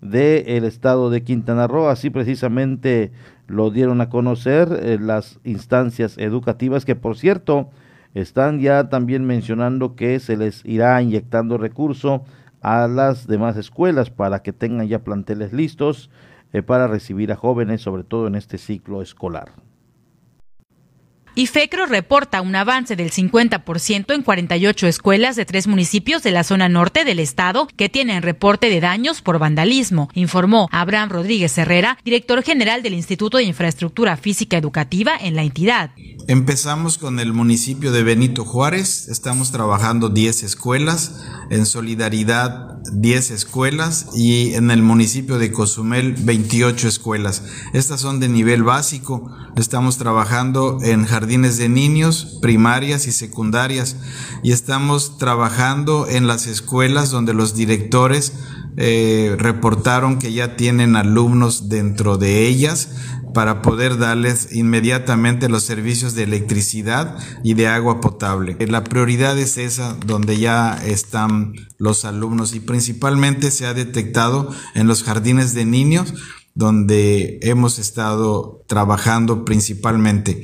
del estado de Quintana Roo. Así precisamente lo dieron a conocer eh, las instancias educativas que por cierto están ya también mencionando que se les irá inyectando recurso a las demás escuelas para que tengan ya planteles listos eh, para recibir a jóvenes, sobre todo en este ciclo escolar. IFECRO reporta un avance del 50% en 48 escuelas de tres municipios de la zona norte del estado que tienen reporte de daños por vandalismo, informó Abraham Rodríguez Herrera, director general del Instituto de Infraestructura Física Educativa en la entidad. Empezamos con el municipio de Benito Juárez, estamos trabajando 10 escuelas, en Solidaridad 10 escuelas y en el municipio de Cozumel 28 escuelas. Estas son de nivel básico, estamos trabajando en jardines de niños, primarias y secundarias y estamos trabajando en las escuelas donde los directores eh, reportaron que ya tienen alumnos dentro de ellas para poder darles inmediatamente los servicios de electricidad y de agua potable. La prioridad es esa, donde ya están los alumnos y principalmente se ha detectado en los jardines de niños, donde hemos estado trabajando principalmente.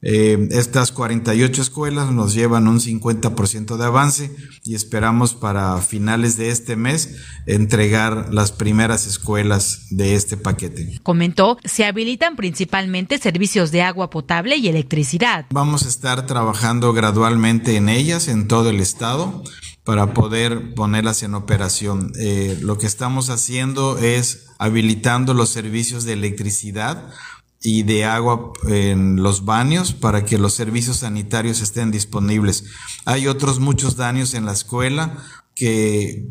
Eh, estas 48 escuelas nos llevan un 50% de avance y esperamos para finales de este mes entregar las primeras escuelas de este paquete. Comentó, se habilitan principalmente servicios de agua potable y electricidad. Vamos a estar trabajando gradualmente en ellas en todo el estado para poder ponerlas en operación. Eh, lo que estamos haciendo es habilitando los servicios de electricidad y de agua en los baños para que los servicios sanitarios estén disponibles. Hay otros muchos daños en la escuela que,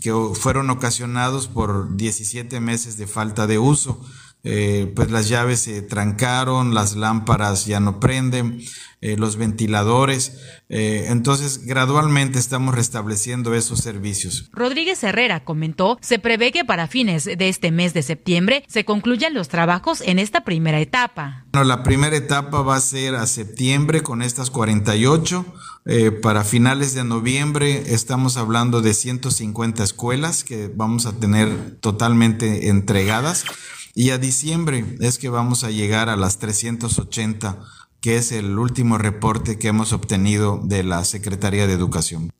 que fueron ocasionados por 17 meses de falta de uso. Eh, pues las llaves se trancaron, las lámparas ya no prenden, eh, los ventiladores. Eh, entonces, gradualmente estamos restableciendo esos servicios. Rodríguez Herrera comentó, se prevé que para fines de este mes de septiembre se concluyan los trabajos en esta primera etapa. Bueno, la primera etapa va a ser a septiembre con estas 48. para finales de noviembre estamos hablando de 150 escuelas que vamos a tener totalmente entregadas. Y a diciembre es que vamos a llegar a las 380, que es el último reporte que hemos obtenido de la Secretaría de Educación.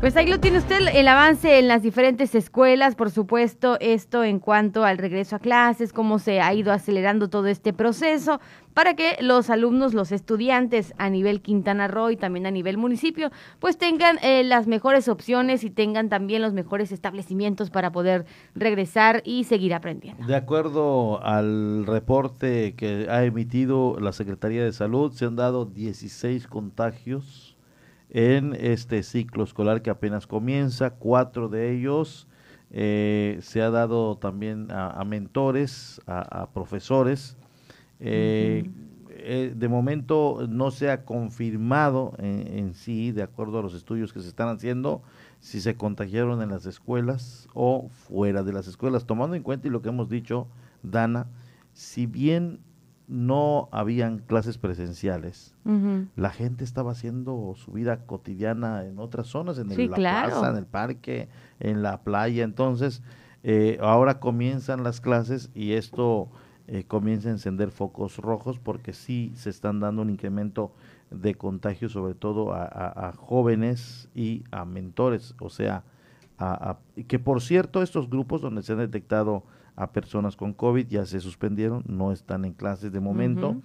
Pues ahí lo tiene usted, el avance en las diferentes escuelas, por supuesto, esto en cuanto al regreso a clases, cómo se ha ido acelerando todo este proceso para que los alumnos, los estudiantes a nivel Quintana Roo y también a nivel municipio, pues tengan eh, las mejores opciones y tengan también los mejores establecimientos para poder regresar y seguir aprendiendo. De acuerdo al reporte que ha emitido la Secretaría de Salud, se han dado 16 contagios en este ciclo escolar que apenas comienza. Cuatro de ellos eh, se ha dado también a, mentores, a, profesores. Eh, eh, de momento no se ha confirmado en, sí, de acuerdo a los estudios que se están haciendo, si se contagiaron en las escuelas o fuera de las escuelas, tomando en cuenta y lo que hemos dicho, Dana, si bien no habían clases presenciales. La gente estaba haciendo su vida cotidiana en otras zonas, en la plaza, en el parque, en la playa. Entonces, eh, ahora comienzan las clases y esto eh, comienza a encender focos rojos porque sí se están dando un incremento de contagio, sobre todo a, jóvenes y a mentores. O sea, a, que por cierto, estos grupos donde se han detectado a personas con COVID, ya se suspendieron, no están en clases de momento,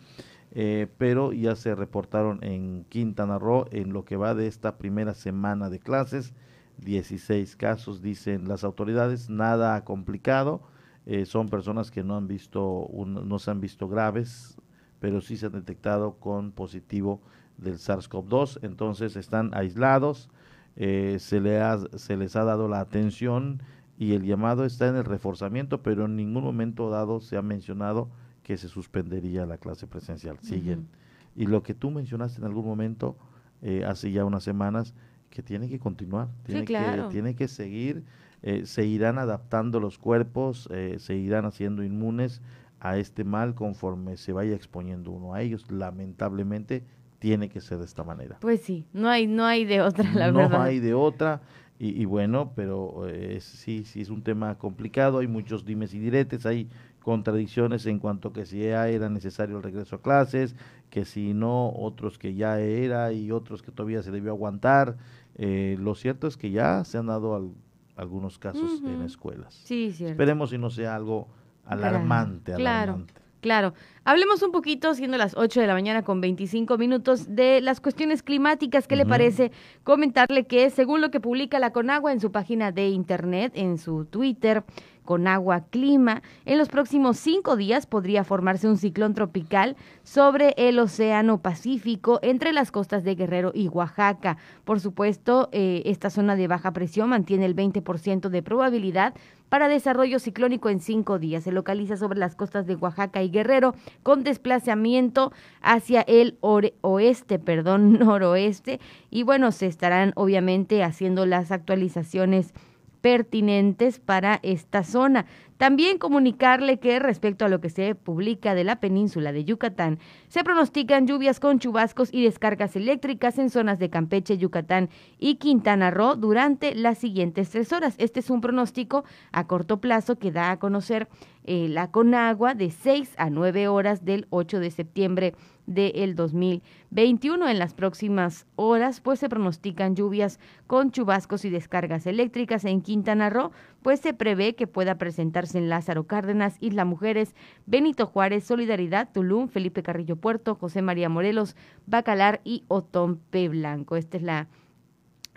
eh, pero ya se reportaron en Quintana Roo en lo que va de esta primera semana de clases, 16 casos, dicen las autoridades, nada complicado, eh, son personas que no han visto, no se han visto graves, pero sí se han detectado con positivo del SARS-CoV-2, entonces están aislados, eh, se, le se les ha dado la atención y el llamado está en el reforzamiento, pero en ningún momento dado se ha mencionado que se suspendería la clase presencial. Siguen. Y lo que tú mencionaste en algún momento, eh, hace ya unas semanas, que tiene que continuar, tiene, que, tiene que seguir, eh, se irán adaptando los cuerpos, eh, se irán haciendo inmunes a este mal conforme se vaya exponiendo uno a ellos. Lamentablemente tiene que ser de esta manera. Pues sí, no hay, no hay de otra, la verdad. No hay de otra. Y, bueno, pero eh, sí, sí es un tema complicado, hay muchos dimes y diretes, hay contradicciones en cuanto que si ya era necesario el regreso a clases, que si no, otros que ya era y otros que todavía se debió aguantar. Eh, lo cierto es que ya se han dado algunos casos en escuelas. Sí, cierto. Esperemos si no sea algo alarmante. Claro. Claro. Hablemos un poquito, siendo las 8 de la mañana con 25 minutos, de las cuestiones climáticas. ¿Qué le parece comentarle que, según lo que publica la Conagua en su página de internet, en su Twitter, con agua clima. En los próximos cinco días podría formarse un ciclón tropical sobre el Océano Pacífico entre las costas de Guerrero y Oaxaca. Por supuesto, eh, esta zona de baja presión mantiene el 20% de probabilidad para desarrollo ciclónico en cinco días. Se localiza sobre las costas de Oaxaca y Guerrero con desplazamiento hacia el oeste, perdón, noroeste. Y bueno, se estarán obviamente haciendo las actualizaciones pertinentes para esta zona. También comunicarle que respecto a lo que se publica de la península de Yucatán, se pronostican lluvias con chubascos y descargas eléctricas en zonas de Campeche, Yucatán y Quintana Roo durante las siguientes tres horas. Este es un pronóstico a corto plazo que da a conocer eh, la Conagua de 6 a 9 horas del 8 de septiembre del 2021. En las próximas horas, pues se pronostican lluvias con chubascos y descargas eléctricas en Quintana Roo, pues se prevé que pueda presentarse en Lázaro Cárdenas, Isla Mujeres, Benito Juárez, Solidaridad, Tulum, Felipe Carrillo Puerto, José María Morelos, Bacalar y Otompe Blanco. Esta es la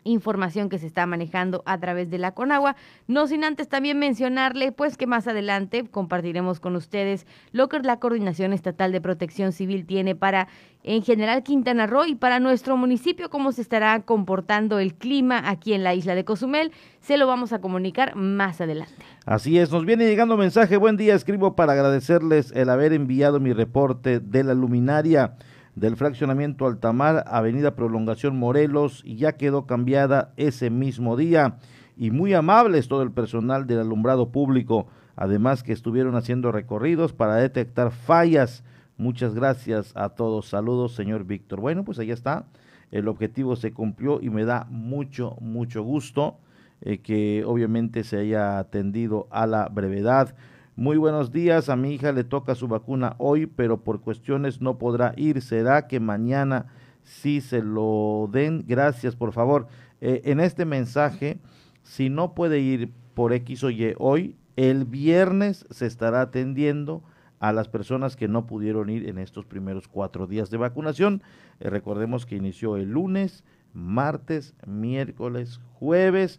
información que se está manejando a través de la Conagua. No sin antes también mencionarle, pues que más adelante compartiremos con ustedes lo que la Coordinación Estatal de Protección Civil tiene para en general Quintana Roo y para nuestro municipio, cómo se estará comportando el clima aquí en la isla de Cozumel. Se lo vamos a comunicar más adelante. Así es, nos viene llegando mensaje. Buen día, escribo para agradecerles el haber enviado mi reporte de la luminaria del fraccionamiento Altamar, Avenida Prolongación Morelos, ya quedó cambiada ese mismo día. Y muy amables todo el personal del alumbrado público, además que estuvieron haciendo recorridos para detectar fallas Muchas gracias a todos. Saludos, señor Víctor. Bueno, pues ahí está. El objetivo se cumplió y me da mucho, mucho gusto eh, que obviamente se haya atendido a la brevedad. Muy buenos días. A mi hija le toca su vacuna hoy, pero por cuestiones no podrá ir. ¿Será que mañana sí se lo den? Gracias, por favor. Eh, en este mensaje, si no puede ir por X o Y hoy, el viernes se estará atendiendo a las personas que no pudieron ir en estos primeros cuatro días de vacunación. Eh, recordemos que inició el lunes, martes, miércoles, jueves,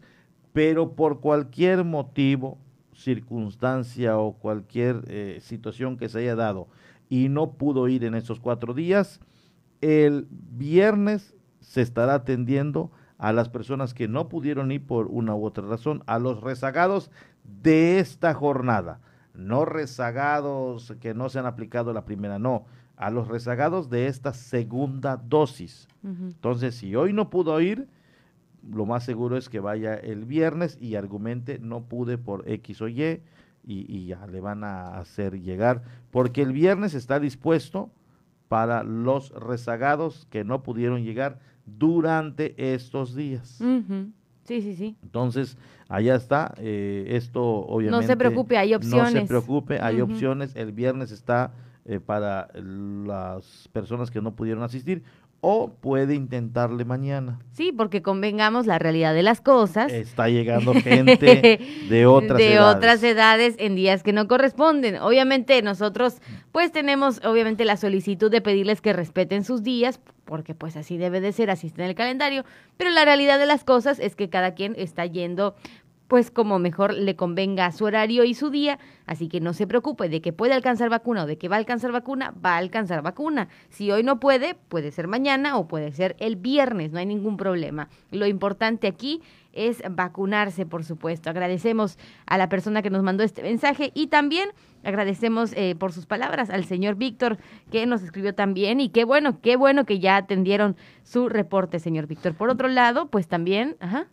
pero por cualquier motivo, circunstancia o cualquier eh, situación que se haya dado y no pudo ir en estos cuatro días, el viernes se estará atendiendo a las personas que no pudieron ir por una u otra razón, a los rezagados de esta jornada no rezagados que no se han aplicado la primera, no, a los rezagados de esta segunda dosis. Entonces, si hoy no pudo ir, lo más seguro es que vaya el viernes y argumente no pude por X o Y y, ya le van a hacer llegar, porque el viernes está dispuesto para los rezagados que no pudieron llegar durante estos días. Sí, sí, sí. Entonces, allá está. Eh, esto obviamente... No se preocupe, hay opciones. No se preocupe, hay opciones. El viernes está eh, para las personas que no pudieron asistir o puede intentarle mañana. Sí, porque convengamos la realidad de las cosas. Está llegando gente de otras de edades. otras edades en días que no corresponden. Obviamente nosotros pues tenemos obviamente la solicitud de pedirles que respeten sus días porque pues así debe de ser, así está en el calendario, pero la realidad de las cosas es que cada quien está yendo pues como mejor le convenga su horario y su día, así que no se preocupe de que puede alcanzar vacuna o de que va a alcanzar vacuna, va a alcanzar vacuna. Si hoy no puede, puede ser mañana o puede ser el viernes, no hay ningún problema. Lo importante aquí es vacunarse, por supuesto. Agradecemos a la persona que nos mandó este mensaje y también agradecemos eh, por sus palabras al señor Víctor que nos escribió también y qué bueno, qué bueno que ya atendieron su reporte, señor Víctor. Por otro lado, pues también, ajá.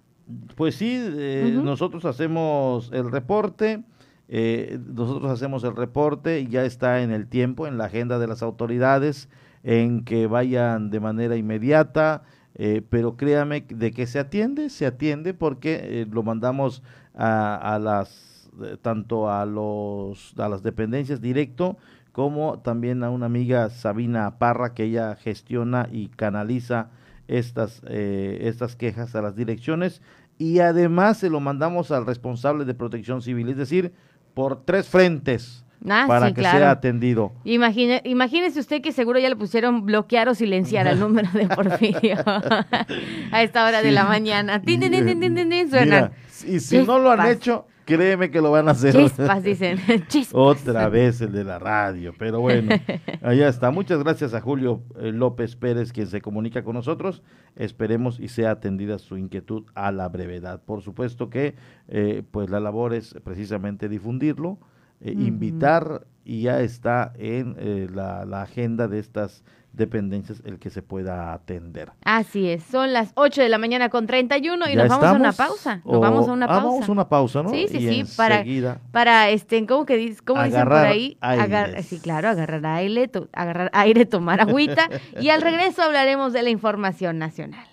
Pues sí, eh, nosotros hacemos el reporte, eh, nosotros hacemos el reporte y ya está en el tiempo, en la agenda de las autoridades, en que vayan de manera inmediata, eh, pero créame de que se atiende, se atiende porque lo mandamos a, a las tanto a los a las dependencias directo como también a una amiga Sabina Parra que ella gestiona y canaliza estas, eh, estas quejas a las direcciones y además se lo mandamos al responsable de protección civil, es decir, por tres frentes. Ah, para que sea atendido. Imagine, imagínese usted que seguro ya le pusieron bloquear o silenciar al número de Porfirio a esta hora de la mañana. Tin, y si no lo han hecho, Créeme que lo van a hacer. Chispas, dicen. Chispas. Otra vez el de la radio. Pero bueno, allá está. Muchas gracias a Julio eh, López Pérez, quien se comunica con nosotros. Esperemos y sea atendida su inquietud a la brevedad. Por supuesto que eh, pues la labor es precisamente difundirlo, eh, invitar y ya está en la, la agenda de estas dependencias el que se pueda atender. Así es, son las 8 de la mañana con 31 y nos vamos a una pausa. Nos vamos a una pausa. vamos a una pausa, ¿no? Sí, sí, sí, para, para este, ¿cómo que dice, cómo dicen por ahí? Agar, sí, claro, agarrar aire, agarrar aire, tomar agüita y al regreso hablaremos de la información nacional.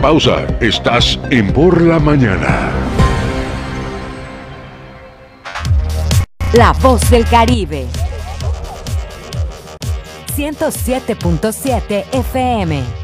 Pausa, estás en Por la Mañana. La voz del Caribe. 107.7 FM.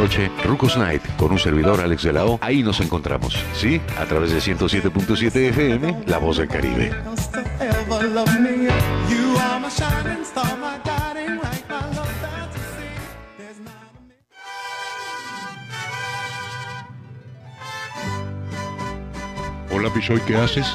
Rucos Night con un servidor Alex de la. Ahí nos encontramos, ¿sí? A través de 107.7 FM, La Voz del Caribe. Hola Pichoy, ¿qué haces?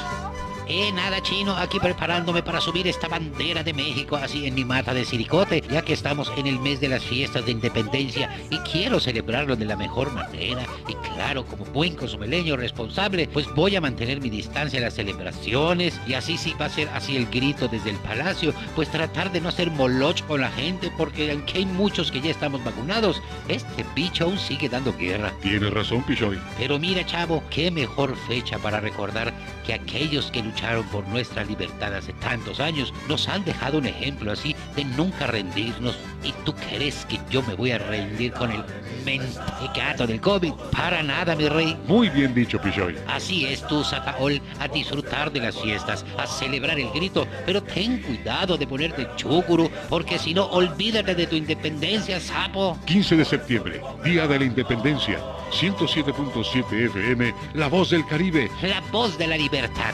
Eh, nada chino, aquí preparándome para subir esta bandera de México así en mi mata de siricote, ya que estamos en el mes de las fiestas de independencia y quiero celebrarlo de la mejor manera. Y claro, como buen consumeleño responsable, pues voy a mantener mi distancia en las celebraciones y así sí va a ser así el grito desde el palacio, pues tratar de no hacer moloch con la gente, porque aunque hay muchos que ya estamos vacunados, este bicho aún sigue dando guerra. Tienes razón, Pichoy. Pero mira, chavo, qué mejor fecha para recordar que aquellos que lucharon por nuestra libertad hace tantos años nos han dejado un ejemplo así de nunca rendirnos. ¿Y tú crees que yo me voy a rendir con el mentecato del COVID? Para nada, mi rey. Muy bien dicho, Pichoy. Así es tú, Sataol, a disfrutar de las fiestas, a celebrar el grito, pero ten cuidado de ponerte chúguro, porque si no, olvídate de tu independencia, sapo. 15 de septiembre, Día de la Independencia. 107.7 FM, La Voz del Caribe. La voz de la libertad.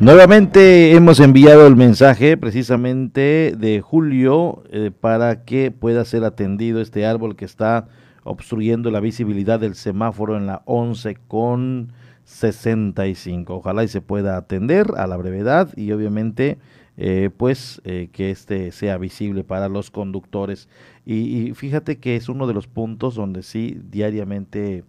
Nuevamente hemos enviado el mensaje precisamente de Julio eh, para que pueda ser atendido este árbol que está obstruyendo la visibilidad del semáforo en la 11 con 65. Ojalá y se pueda atender a la brevedad y obviamente eh, pues eh, que este sea visible para los conductores. Y, fíjate que es uno de los puntos donde sí diariamente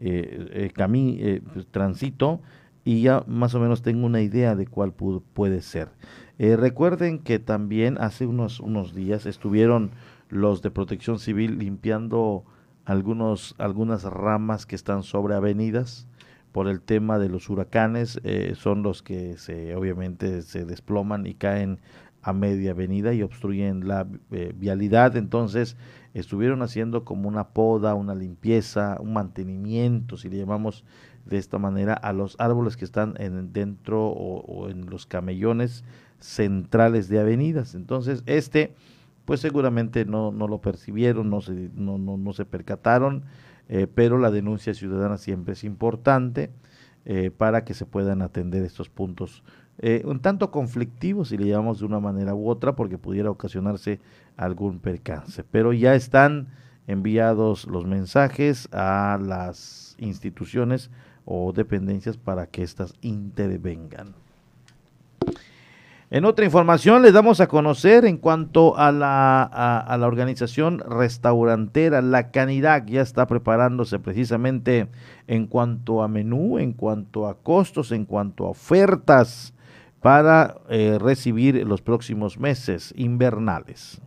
eh, pues, transito y ya más o menos tengo una idea de cuál puede ser. Eh, recuerden que también hace unos, unos días estuvieron los de protección civil limpiando algunos, algunas ramas que están sobre avenidas por el tema de los huracanes, eh, son los que se obviamente se desploman y caen a media avenida y obstruyen la eh, vialidad, entonces estuvieron haciendo como una poda, una limpieza, un mantenimiento, si le llamamos de esta manera a los árboles que están en, dentro o, en los camellones centrales de avenidas. Entonces, este pues seguramente no, no lo percibieron, no se, no, no, no se percataron, eh, pero la denuncia ciudadana siempre es importante eh, para que se puedan atender estos puntos eh, un tanto conflictivos, si le llamamos de una manera u otra, porque pudiera ocasionarse algún percance. Pero ya están enviados los mensajes a las instituciones o dependencias para que éstas intervengan. En otra información les damos a conocer en cuanto a la, a, la organización restaurantera, la Canidad ya está preparándose precisamente en cuanto a menú, en cuanto a costos, en cuanto a ofertas para eh, recibir los próximos meses invernales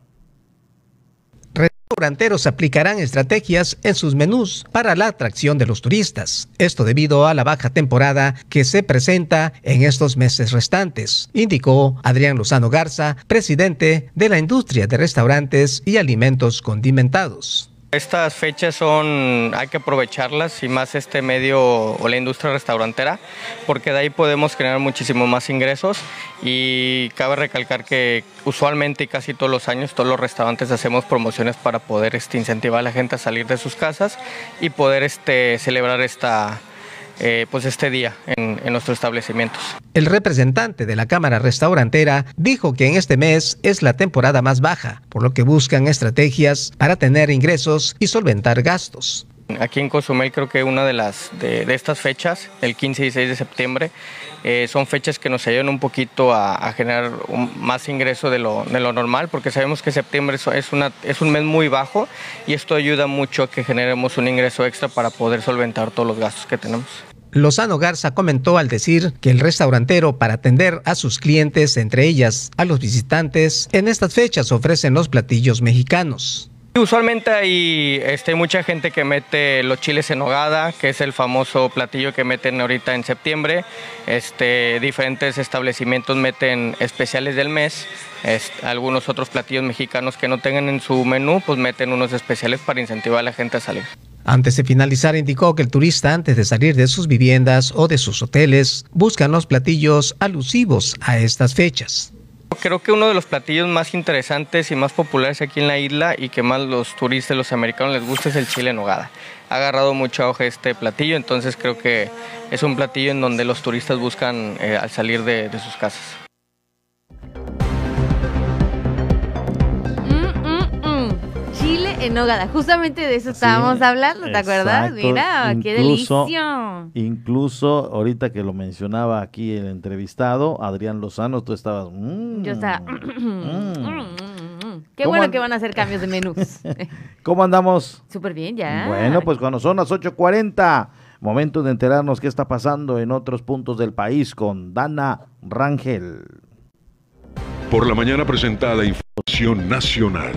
restauranteros aplicarán estrategias en sus menús para la atracción de los turistas. Esto debido a la baja temporada que se presenta en estos meses restantes, indicó Adrián Lozano Garza, presidente de la industria de restaurantes y alimentos condimentados. Estas fechas son, hay que aprovecharlas y más este medio o la industria restaurantera, porque de ahí podemos generar muchísimo más ingresos. Y cabe recalcar que usualmente y casi todos los años todos los restaurantes hacemos promociones para poder este, incentivar a la gente a salir de sus casas y poder este, celebrar esta, eh, pues este día en, en, nuestros establecimientos. El representante de la Cámara Restaurantera dijo que en este mes es la temporada más baja, por lo que buscan estrategias para tener ingresos y solventar gastos. Aquí en Cozumel creo que una de las de, de estas fechas, el 15 y 16 de septiembre, eh, son fechas que nos ayudan un poquito a, a generar un, más ingreso de lo, de lo, normal, porque sabemos que septiembre es, una, es un mes muy bajo y esto ayuda mucho a que generemos un ingreso extra para poder solventar todos los gastos que tenemos. Lozano Garza comentó al decir que el restaurantero para atender a sus clientes, entre ellas a los visitantes, en estas fechas ofrecen los platillos mexicanos. Usualmente hay este, mucha gente que mete los chiles en nogada, que es el famoso platillo que meten ahorita en septiembre. Este, diferentes establecimientos meten especiales del mes. Algunos otros platillos mexicanos que no tengan en su menú, pues meten unos especiales para incentivar a la gente a salir. Antes de finalizar, indicó que el turista, antes de salir de sus viviendas o de sus hoteles, buscan los platillos alusivos a estas fechas. Creo que uno de los platillos más interesantes y más populares aquí en la isla y que más los turistas, los americanos les gusta es el chile en nogada. Ha agarrado mucho auge este platillo, entonces creo que es un platillo en donde los turistas buscan eh, al salir de sus casas. En Nogada. Justamente de eso estábamos sí, hablando, ¿te exacto. acuerdas? Mira, incluso, qué delicia. Incluso ahorita que lo mencionaba aquí el entrevistado, Adrián Lozano, tú estabas. Mmm, Yo estaba. Mm. Qué bueno que van a hacer cambios de menús. ¿Cómo andamos? Súper bien, ya. Bueno, pues cuando son las 8:40, momento de enterarnos qué está pasando en otros puntos del país con Dana Rangel. Por la mañana presentada información nacional.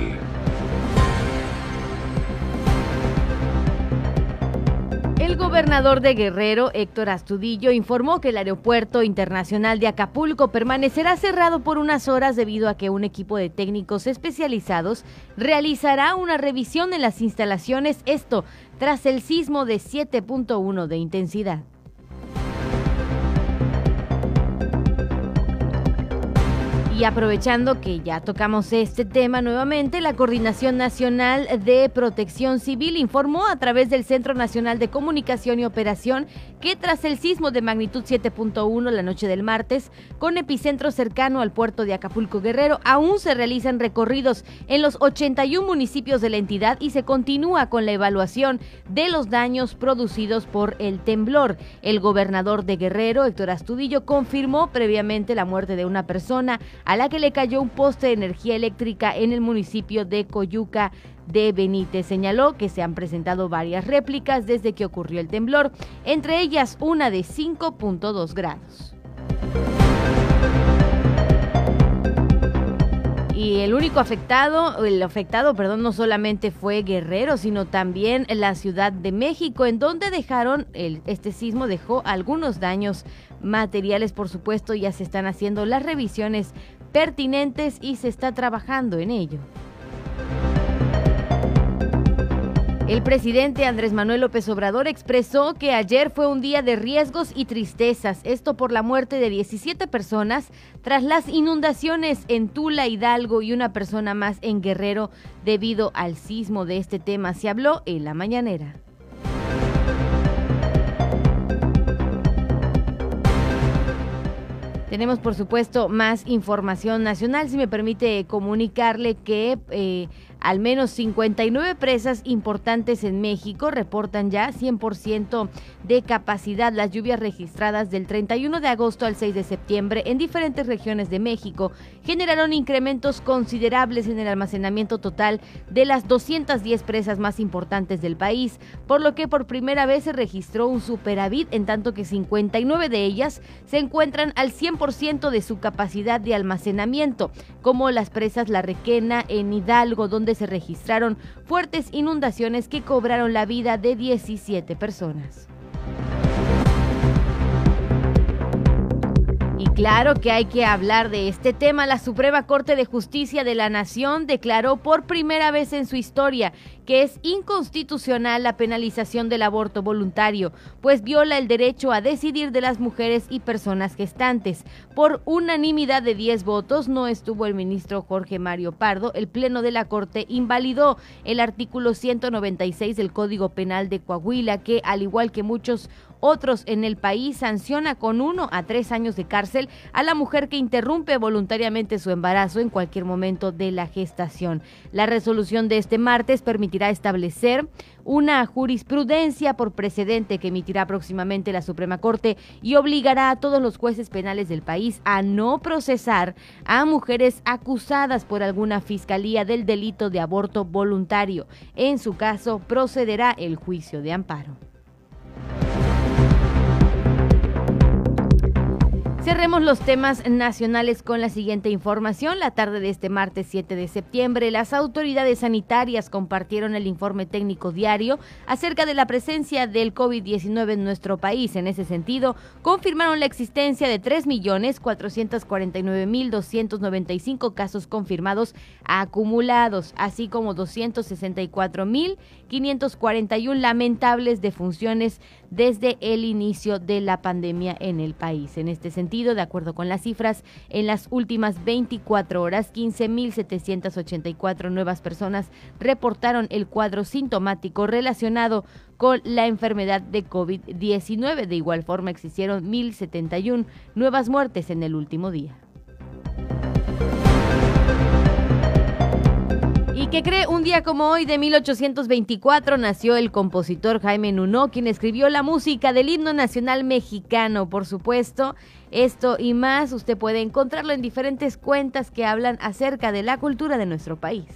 El gobernador de Guerrero, Héctor Astudillo, informó que el aeropuerto internacional de Acapulco permanecerá cerrado por unas horas debido a que un equipo de técnicos especializados realizará una revisión en las instalaciones, esto tras el sismo de 7.1 de intensidad. Y aprovechando que ya tocamos este tema nuevamente, la Coordinación Nacional de Protección Civil informó a través del Centro Nacional de Comunicación y Operación que tras el sismo de magnitud 7.1 la noche del martes, con epicentro cercano al puerto de Acapulco Guerrero, aún se realizan recorridos en los 81 municipios de la entidad y se continúa con la evaluación de los daños producidos por el temblor. El gobernador de Guerrero, Héctor Astudillo, confirmó previamente la muerte de una persona a la que le cayó un poste de energía eléctrica en el municipio de Coyuca de Benítez. Señaló que se han presentado varias réplicas desde que ocurrió el temblor, entre ellas una de 5.2 grados. Y el único afectado, el afectado, perdón, no solamente fue Guerrero, sino también la Ciudad de México, en donde dejaron, el, este sismo dejó algunos daños materiales, por supuesto, ya se están haciendo las revisiones pertinentes y se está trabajando en ello. El presidente Andrés Manuel López Obrador expresó que ayer fue un día de riesgos y tristezas, esto por la muerte de 17 personas tras las inundaciones en Tula, Hidalgo y una persona más en Guerrero debido al sismo de este tema. Se habló en la mañanera. Tenemos, por supuesto, más información nacional. Si me permite comunicarle que eh, al menos 59 presas importantes en México reportan ya 100% de capacidad. Las lluvias registradas del 31 de agosto al 6 de septiembre en diferentes regiones de México generaron incrementos considerables en el almacenamiento total de las 210 presas más importantes del país, por lo que por primera vez se registró un superávit, en tanto que 59 de ellas se encuentran al 100% de su capacidad de almacenamiento, como las presas La Requena en Hidalgo, donde se registraron fuertes inundaciones que cobraron la vida de 17 personas. Claro que hay que hablar de este tema. La Suprema Corte de Justicia de la Nación declaró por primera vez en su historia que es inconstitucional la penalización del aborto voluntario, pues viola el derecho a decidir de las mujeres y personas gestantes. Por unanimidad de 10 votos, no estuvo el ministro Jorge Mario Pardo. El Pleno de la Corte invalidó el artículo 196 del Código Penal de Coahuila, que, al igual que muchos otros en el país sanciona con uno a tres años de cárcel a la mujer que interrumpe voluntariamente su embarazo en cualquier momento de la gestación. La resolución de este martes permitirá establecer una jurisprudencia por precedente que emitirá próximamente la Suprema Corte y obligará a todos los jueces penales del país a no procesar a mujeres acusadas por alguna fiscalía del delito de aborto voluntario. En su caso, procederá el juicio de amparo. Cerremos los temas nacionales con la siguiente información. La tarde de este martes 7 de septiembre, las autoridades sanitarias compartieron el informe técnico diario acerca de la presencia del COVID-19 en nuestro país. En ese sentido, confirmaron la existencia de 3.449.295 casos confirmados acumulados, así como 264.541 lamentables defunciones desde el inicio de la pandemia en el país. En este sentido, de acuerdo con las cifras, en las últimas 24 horas, 15.784 nuevas personas reportaron el cuadro sintomático relacionado con la enfermedad de COVID-19. De igual forma, existieron 1.071 nuevas muertes en el último día. ¿Y qué cree? Un día como hoy de 1824 nació el compositor Jaime Nuno, quien escribió la música del himno nacional mexicano, por supuesto. Esto y más usted puede encontrarlo en diferentes cuentas que hablan acerca de la cultura de nuestro país.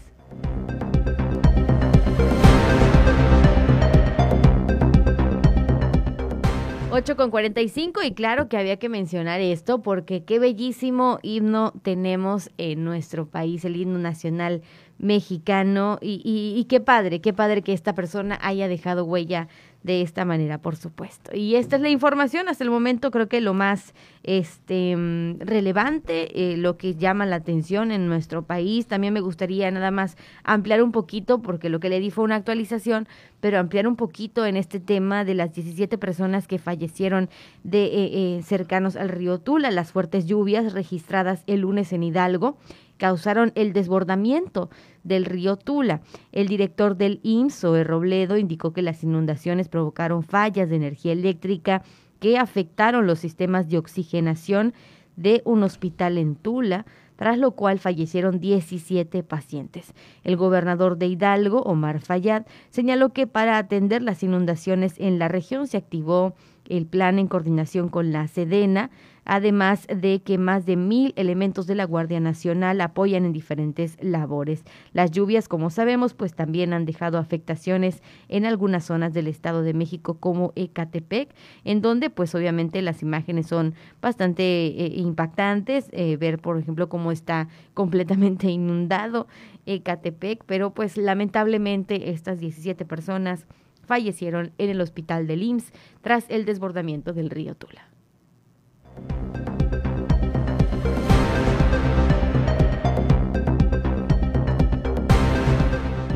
8 con 45 y claro que había que mencionar esto porque qué bellísimo himno tenemos en nuestro país, el himno nacional mexicano y, y, qué padre, qué padre que esta persona haya dejado huella de esta manera, por supuesto. Y esta es la información hasta el momento, creo que lo más este mm, relevante, eh, lo que llama la atención en nuestro país. También me gustaría nada más ampliar un poquito, porque lo que le di fue una actualización, pero ampliar un poquito en este tema de las 17 personas que fallecieron de eh, eh, cercanos al río Tula, las fuertes lluvias registradas el lunes en Hidalgo causaron el desbordamiento del río Tula. El director del IMSS, Robledo, indicó que las inundaciones provocaron fallas de energía eléctrica que afectaron los sistemas de oxigenación de un hospital en Tula, tras lo cual fallecieron 17 pacientes. El gobernador de Hidalgo, Omar Fayad, señaló que para atender las inundaciones en la región se activó el plan en coordinación con la Sedena, además de que más de mil elementos de la Guardia Nacional apoyan en diferentes labores. Las lluvias, como sabemos, pues también han dejado afectaciones en algunas zonas del Estado de México como Ecatepec, en donde pues obviamente las imágenes son bastante eh, impactantes, eh, ver por ejemplo cómo está completamente inundado Ecatepec, pero pues lamentablemente estas 17 personas fallecieron en el hospital del IMSS tras el desbordamiento del río Tula.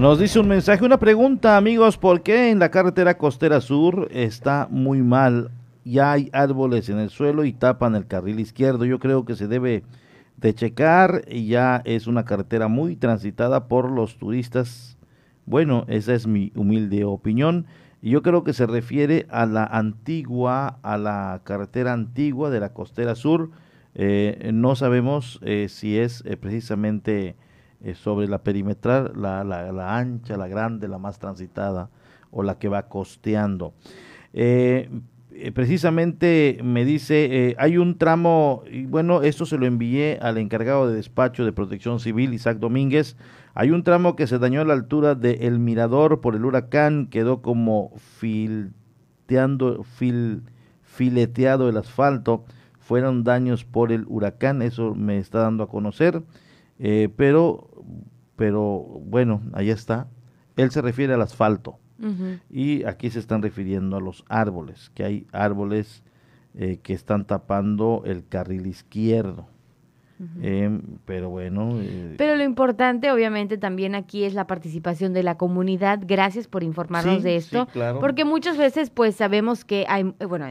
Nos dice un mensaje, una pregunta, amigos, ¿por qué en la carretera costera sur está muy mal? Ya hay árboles en el suelo y tapan el carril izquierdo. Yo creo que se debe de checar y ya es una carretera muy transitada por los turistas. Bueno, esa es mi humilde opinión. Y yo creo que se refiere a la antigua, a la carretera antigua de la costera sur. Eh, no sabemos eh, si es eh, precisamente sobre la perimetral, la, la, la, ancha, la grande, la más transitada o la que va costeando. precisamente me dice, hay un tramo, y bueno, esto se lo envié al encargado de despacho de protección civil, Isaac Domínguez, hay un tramo que se dañó a la altura del Mirador por el huracán, quedó como filteando, fil, fileteado el asfalto. Fueron daños por el huracán, eso me está dando a conocer. Eh, pero, pero bueno, ahí está. Él se refiere al asfalto. Y aquí se están refiriendo a los árboles, que hay árboles eh, que están tapando el carril izquierdo. Eh, pero bueno. Eh, pero lo importante, obviamente, también aquí es la participación de la comunidad. Gracias por informarnos de esto. Porque muchas veces, pues, sabemos que hay, bueno,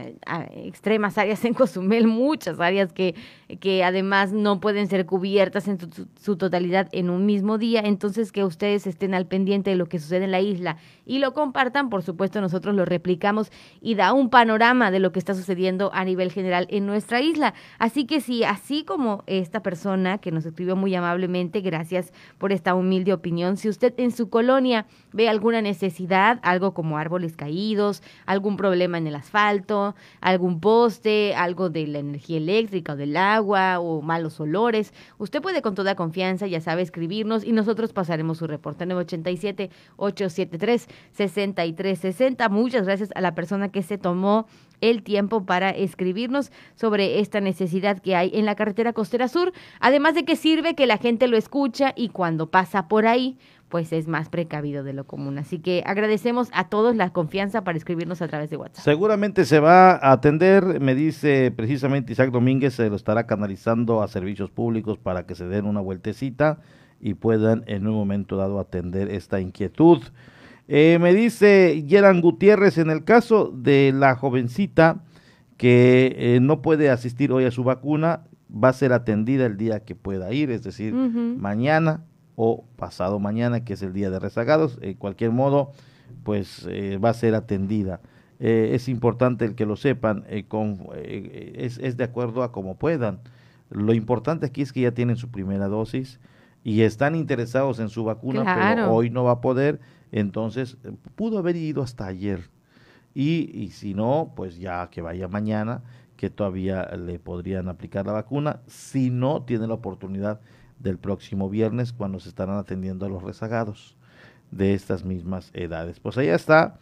extremas áreas en Cozumel, muchas áreas que, que además no pueden ser cubiertas en su, totalidad en un mismo día. Entonces, que ustedes estén al pendiente de lo que sucede en la isla y lo compartan, por supuesto, nosotros lo replicamos y da un panorama de lo que está sucediendo a nivel general en nuestra isla. Así que si así como esta persona que nos escribió muy amablemente, gracias por esta humilde opinión. Si usted en su colonia ve alguna necesidad, algo como árboles caídos, algún problema en el asfalto, algún poste, algo de la energía eléctrica o del agua o malos olores, usted puede con toda confianza, ya sabe, escribirnos y nosotros pasaremos su reporte 987 873 6360. Muchas gracias a la persona que se tomó el tiempo para escribirnos sobre esta necesidad que hay en la carretera costera sur, además de que sirve que la gente lo escucha y cuando pasa por ahí, pues es más precavido de lo común. Así que agradecemos a todos la confianza para escribirnos a través de WhatsApp. Seguramente se va a atender, me dice precisamente Isaac Domínguez, se lo estará canalizando a servicios públicos para que se den una vueltecita y puedan en un momento dado atender esta inquietud. Eh, me dice Yeran Gutiérrez, en el caso de la jovencita que eh, no puede asistir hoy a su vacuna, va a ser atendida el día que pueda ir, es decir, mañana o pasado mañana, que es el día de rezagados. En cualquier modo, pues eh, va a ser atendida. es importante el que lo sepan, con, es, es, de acuerdo a como puedan. Lo importante aquí es que ya tienen su primera dosis y están interesados en su vacuna, pero hoy no va a poder entonces, pudo haber ido hasta ayer. Y, y si no, pues ya que vaya mañana, que todavía le podrían aplicar la vacuna. Si no, tiene la oportunidad del próximo viernes, cuando se estarán atendiendo a los rezagados de estas mismas edades. Pues allá está.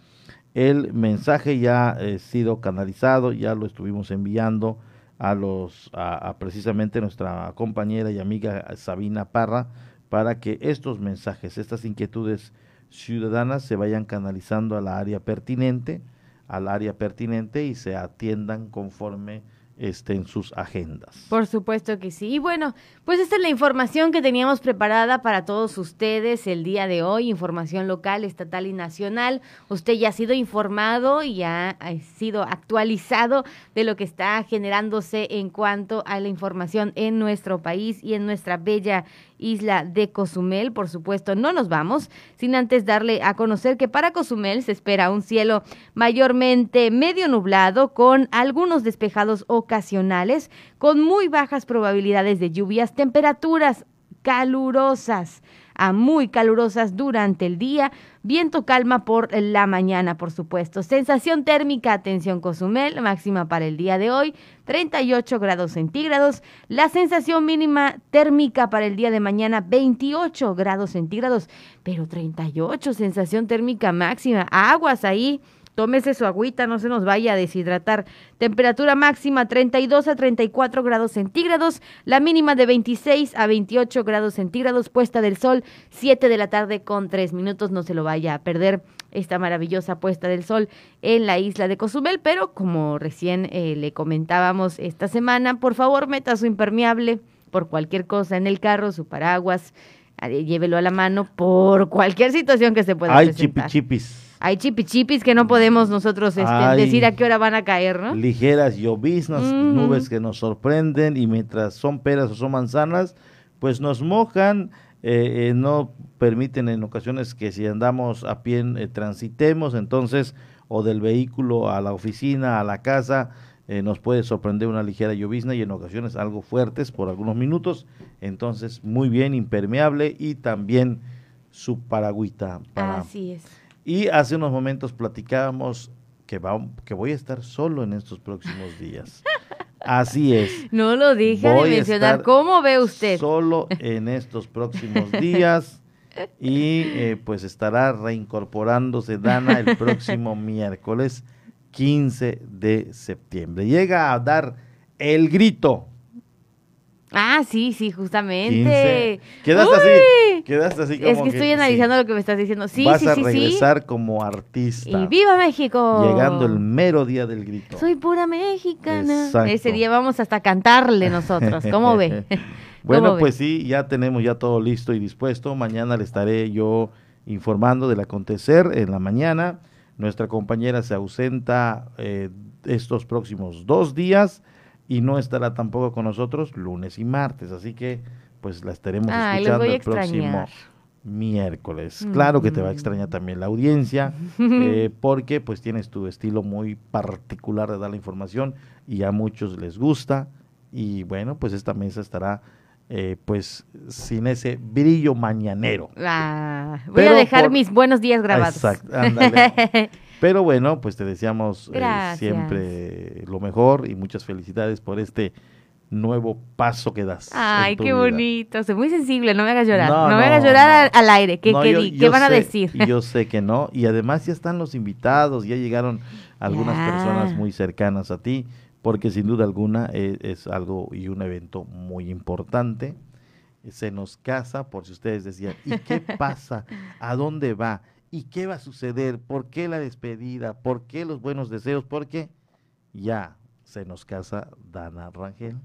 El mensaje ya ha sido canalizado, ya lo estuvimos enviando a los a, precisamente nuestra compañera y amiga Sabina Parra para que estos mensajes, estas inquietudes ciudadanas se vayan canalizando a la área pertinente, al área pertinente y se atiendan conforme estén sus agendas. Por supuesto que sí. Y bueno, pues esta es la información que teníamos preparada para todos ustedes el día de hoy, información local, estatal y nacional. Usted ya ha sido informado y ha sido actualizado de lo que está generándose en cuanto a la información en nuestro país y en nuestra bella isla de Cozumel. Por supuesto, no nos vamos sin antes darle a conocer que para Cozumel se espera un cielo mayormente medio nublado con algunos despejados ocasionales, con muy bajas probabilidades de lluvias, temperaturas calurosas a muy calurosas durante el día, viento calma por la mañana, por supuesto. Sensación térmica, atención Cozumel, máxima para el día de hoy, 38 grados centígrados. La sensación mínima térmica para el día de mañana, 28 grados centígrados, pero 38, sensación térmica máxima. Aguas ahí Tómese su agüita, no se nos vaya a deshidratar. Temperatura máxima 32 a 34 grados centígrados, la mínima de 26 a 28 grados centígrados, puesta del sol 7 de la tarde con 3 minutos, no se lo vaya a perder esta maravillosa puesta del sol en la isla de Cozumel, pero como recién eh, le comentábamos esta semana, por favor meta su impermeable por cualquier cosa en el carro, su paraguas, eh, llévelo a la mano por cualquier situación que se pueda Hay presentar. chipichipis. Hay chipichipis que no podemos nosotros este, decir a qué hora van a caer, ¿no? Ligeras lloviznas, nubes que nos sorprenden y mientras son peras o son manzanas, pues nos mojan, eh, eh, no permiten en ocasiones que si andamos a pie eh, transitemos, entonces, o del vehículo a la oficina, a la casa, eh, nos puede sorprender una ligera llovizna y en ocasiones algo fuertes por algunos minutos, entonces muy bien, impermeable y también su paragüita para Así es. Y hace unos momentos platicábamos que, va, que voy a estar solo en estos próximos días. Así es. No lo deja Voy de a mencionar. estar ¿Cómo ve usted? Solo en estos próximos días. Y eh, pues estará reincorporándose Dana el próximo miércoles 15 de septiembre. Llega a dar el grito. Ah, sí, sí, 15. justamente. Quedaste Uy. así. Quedaste así como Es que estoy sí. analizando lo que me estás diciendo. Sí, Vas sí, a sí, regresar como artista. Y viva México. Llegando el mero día del grito. Soy pura mexicana. Exacto. Ese día vamos hasta a cantarle nosotros. ¿Cómo ve? Bueno, ¿Cómo ve? pues sí, ya tenemos ya todo listo y dispuesto. Mañana le estaré yo informando del acontecer en la mañana. Nuestra compañera se ausenta eh, estos próximos dos días y no estará tampoco con nosotros lunes y martes. Así que pues la estaremos escuchando el próximo miércoles. Claro que te va a extrañar también la audiencia, eh, porque pues tienes tu estilo muy particular de dar la información y a muchos les gusta. Y bueno, pues esta mesa estará eh, pues sin ese brillo mañanero. Ah, voy Pero a dejar por- mis buenos días grabados. Exacto, ándale. Pero bueno, pues te deseamos eh, siempre lo mejor y muchas felicidades por este nuevo paso que das. Ay, qué vida. bonito. Soy muy sensible. No me hagas llorar. No, No, me hagas llorar no. al, aire. ¿Qué, qué yo- qué yo van a decir? Yo sé que no. Y además ya están los invitados, ya llegaron algunas Ya. personas muy cercanas a ti, porque sin duda alguna eh, es, algo y un evento muy importante. Se nos casa, por si ustedes decían, ¿y qué pasa? ¿A dónde va? ¿Y qué va a suceder? ¿Por qué la despedida? ¿Por qué los buenos deseos? Porque ya se nos casa Dana Rangel.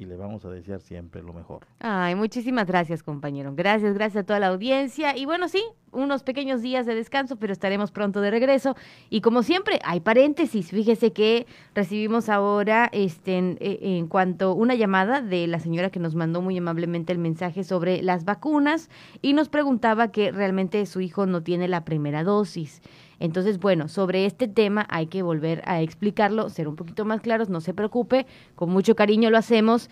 Y le vamos a desear siempre lo mejor. Ay, muchísimas gracias, compañero. Gracias, gracias a toda la audiencia. Y bueno, sí, unos pequeños días de descanso, pero estaremos pronto de regreso. Y como siempre, hay paréntesis. Fíjese que recibimos ahora, este, en, eh, en cuanto una llamada de la señora que nos mandó muy amablemente el mensaje sobre las vacunas y nos preguntaba que realmente su hijo no tiene la primera dosis. Entonces, bueno, sobre este tema hay que volver a explicarlo, ser un poquito más claros, no se preocupe, con mucho cariño lo hacemos.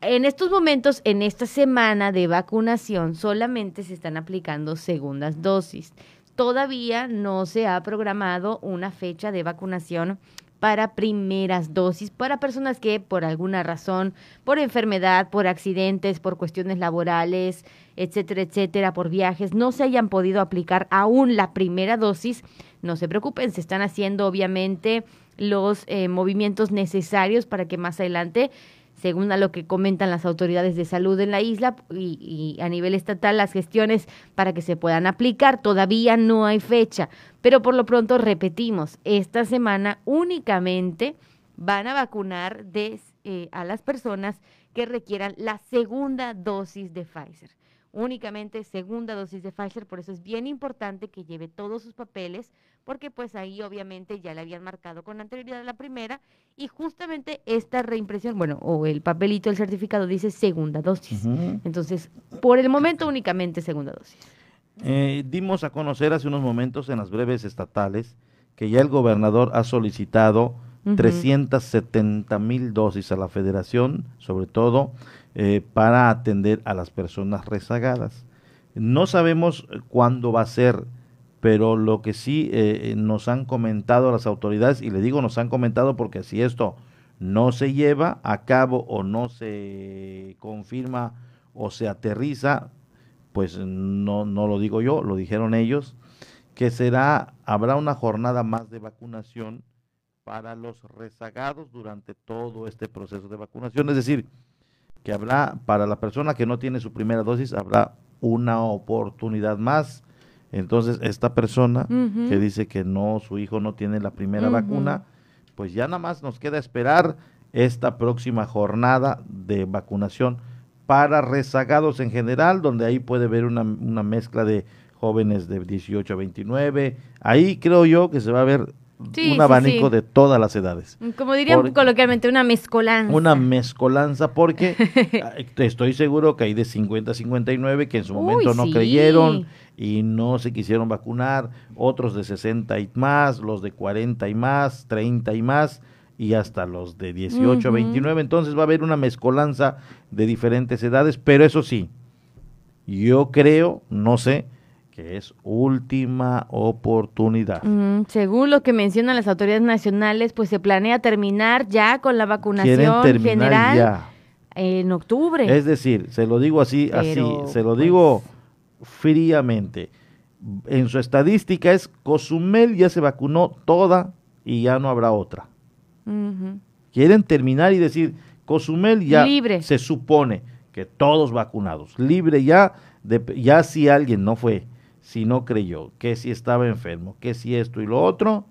En estos momentos, en esta semana de vacunación, solamente se están aplicando segundas dosis. Todavía no se ha programado una fecha de vacunación para primeras dosis para personas que por alguna razón, por enfermedad, por accidentes, por cuestiones laborales, etcétera, etcétera, por viajes, no se hayan podido aplicar aún la primera dosis. No se preocupen, se están haciendo obviamente los eh, movimientos necesarios para que más adelante según a lo que comentan las autoridades de salud en la isla y, a nivel estatal las gestiones para que se puedan aplicar. Todavía no hay fecha, pero por lo pronto repetimos, esta semana únicamente van a vacunar eh, a las personas que requieran la segunda dosis de Pfizer. Únicamente segunda dosis de Pfizer, por eso es bien importante que lleve todos sus papeles, porque pues ahí obviamente ya le habían marcado con anterioridad la primera y justamente esta reimpresión, bueno, o el papelito, el certificado dice segunda dosis. Entonces, por el momento únicamente segunda dosis. Eh, dimos a conocer hace unos momentos en las breves estatales que ya el gobernador ha solicitado Ujú. 370 mil dosis a la federación, sobre todo eh, para atender a las personas rezagadas. No sabemos eh, cuándo va a ser, pero lo que sí eh, nos han comentado las autoridades, y le digo nos han comentado porque si esto no se lleva a cabo o no se confirma o se aterriza, pues no, no lo digo yo, lo dijeron ellos, que será, habrá una jornada más de vacunación para los rezagados durante todo este proceso de vacunación. Es decir, que habrá, para la persona que no tiene su primera dosis, habrá una oportunidad más. Entonces, esta persona que dice que no, su hijo no tiene la primera vacuna, pues ya nada más nos queda esperar esta próxima jornada de vacunación para rezagados en general, donde ahí puede ver una, una mezcla de jóvenes de 18 a 29. Ahí creo yo que se va a ver Sí, un abanico sí. de todas las edades. Como dirían Por- coloquialmente, una mezcolanza. Una mezcolanza porque estoy seguro que hay de 50 a 59 que en su Uy, momento no creyeron y no se quisieron vacunar, otros de 60 y más, los de 40 y más, 30 y más y hasta los de 18 a Ujú. 29. Entonces va a haber una mezcolanza de diferentes edades, pero eso sí, yo creo, no sé, que es última oportunidad. Mm, según lo que mencionan las autoridades nacionales, pues se planea terminar ya con la vacunación general ya. en octubre. Es decir, se lo digo así, Pero, pues así, se lo digo fríamente. En su estadística es Cozumel ya se vacunó toda y ya no habrá otra. Quieren terminar y decir, Cozumel ya Libre. se supone que todos vacunados, libre ya, de, ya si alguien no fue, si no creyó, que si estaba enfermo, que si esto y lo otro,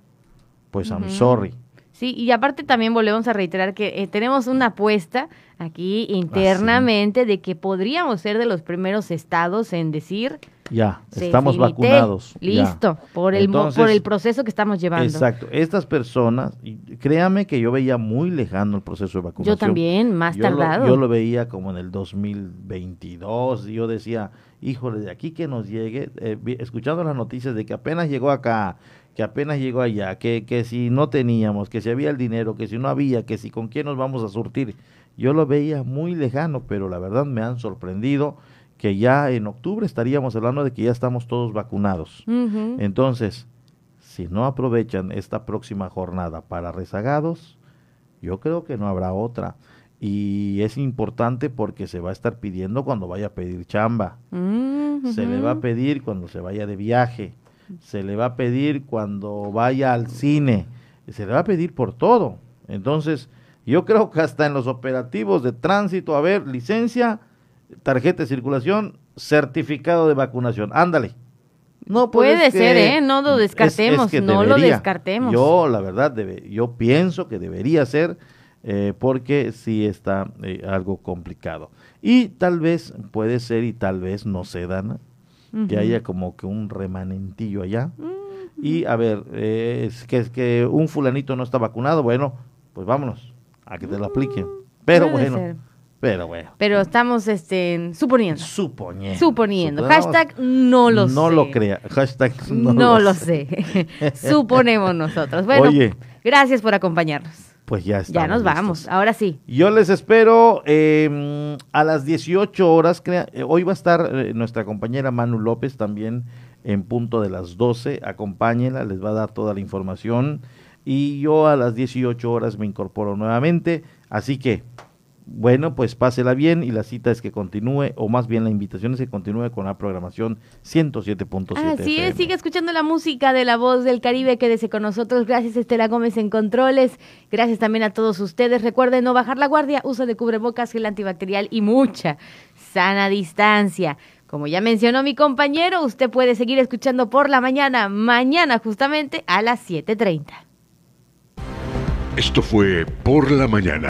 pues I'm sorry. Sí, y aparte también volvemos a reiterar que eh, tenemos una apuesta aquí internamente de que podríamos ser de los primeros estados en decir Ya, "Se estamos vacunados. ya". Listo, por el por proceso que estamos llevando. Exacto. Estas personas, y créame que yo veía muy lejano el proceso de vacunación. Yo también, más Yo lo- tardado. yo lo veía como en el 2022 y yo decía, híjole, de aquí que nos llegue, eh, escuchando las noticias de que apenas llegó acá, que apenas llegó allá, que, que si no teníamos, que si había el dinero, que si no había, que si con quién nos vamos a surtir. Yo lo veía muy lejano, pero la verdad me han sorprendido que ya en octubre estaríamos hablando de que ya estamos todos vacunados. Entonces, si no aprovechan esta próxima jornada para rezagados, yo creo que no habrá otra. Y es importante porque se va a estar pidiendo cuando vaya a pedir chamba. Mm, Se le va a pedir cuando se vaya de viaje. Se le va a pedir cuando vaya al cine. Se le va a pedir por todo. Entonces, yo creo que hasta en los operativos de tránsito, a ver, licencia, tarjeta de circulación, certificado de vacunación. Ándale. No pues, Puede es ser, que- ¿eh? No lo es- es descartemos, que no lo descartemos. Yo, la verdad, debe, yo pienso que debería ser eh, porque sí está eh, algo complicado. Y tal vez puede ser y tal vez no se dan que haya como que un remanentillo allá. Y a ver, eh, es que, es que un fulanito no está vacunado, bueno, pues vámonos a que te lo apliquen. Pero Mm, puede bueno, ser. pero bueno. Pero estamos este, suponiendo. Suponiendo. Suponiendo. Hashtag no lo sé. No lo crea. Hashtag no, No, lo sé. Suponemos nosotros. Bueno, Oye. gracias por acompañarnos. Pues ya está. Ya nos vamos. Ahora sí. Yo les espero eh, a las 18 horas. crea- eh, hoy va a estar eh, nuestra compañera Manu López también en punto de las 12. Acompáñenla, les va a dar toda la información. Y yo a las 18 horas me incorporo nuevamente. Así que, bueno, pues pásela bien y la cita es que continúe, o más bien la invitación es que continúe con la programación 107.7. Así FM. es, sigue escuchando la música de la voz del Caribe, quédese con nosotros. Gracias Estela Gómez en controles. Gracias también a todos ustedes. Recuerden no bajar la guardia, uso de cubrebocas, gel antibacterial y mucha sana distancia. Como ya mencionó mi compañero, usted puede seguir escuchando por la mañana, mañana justamente a las 7.30. Esto fue Por la Mañana.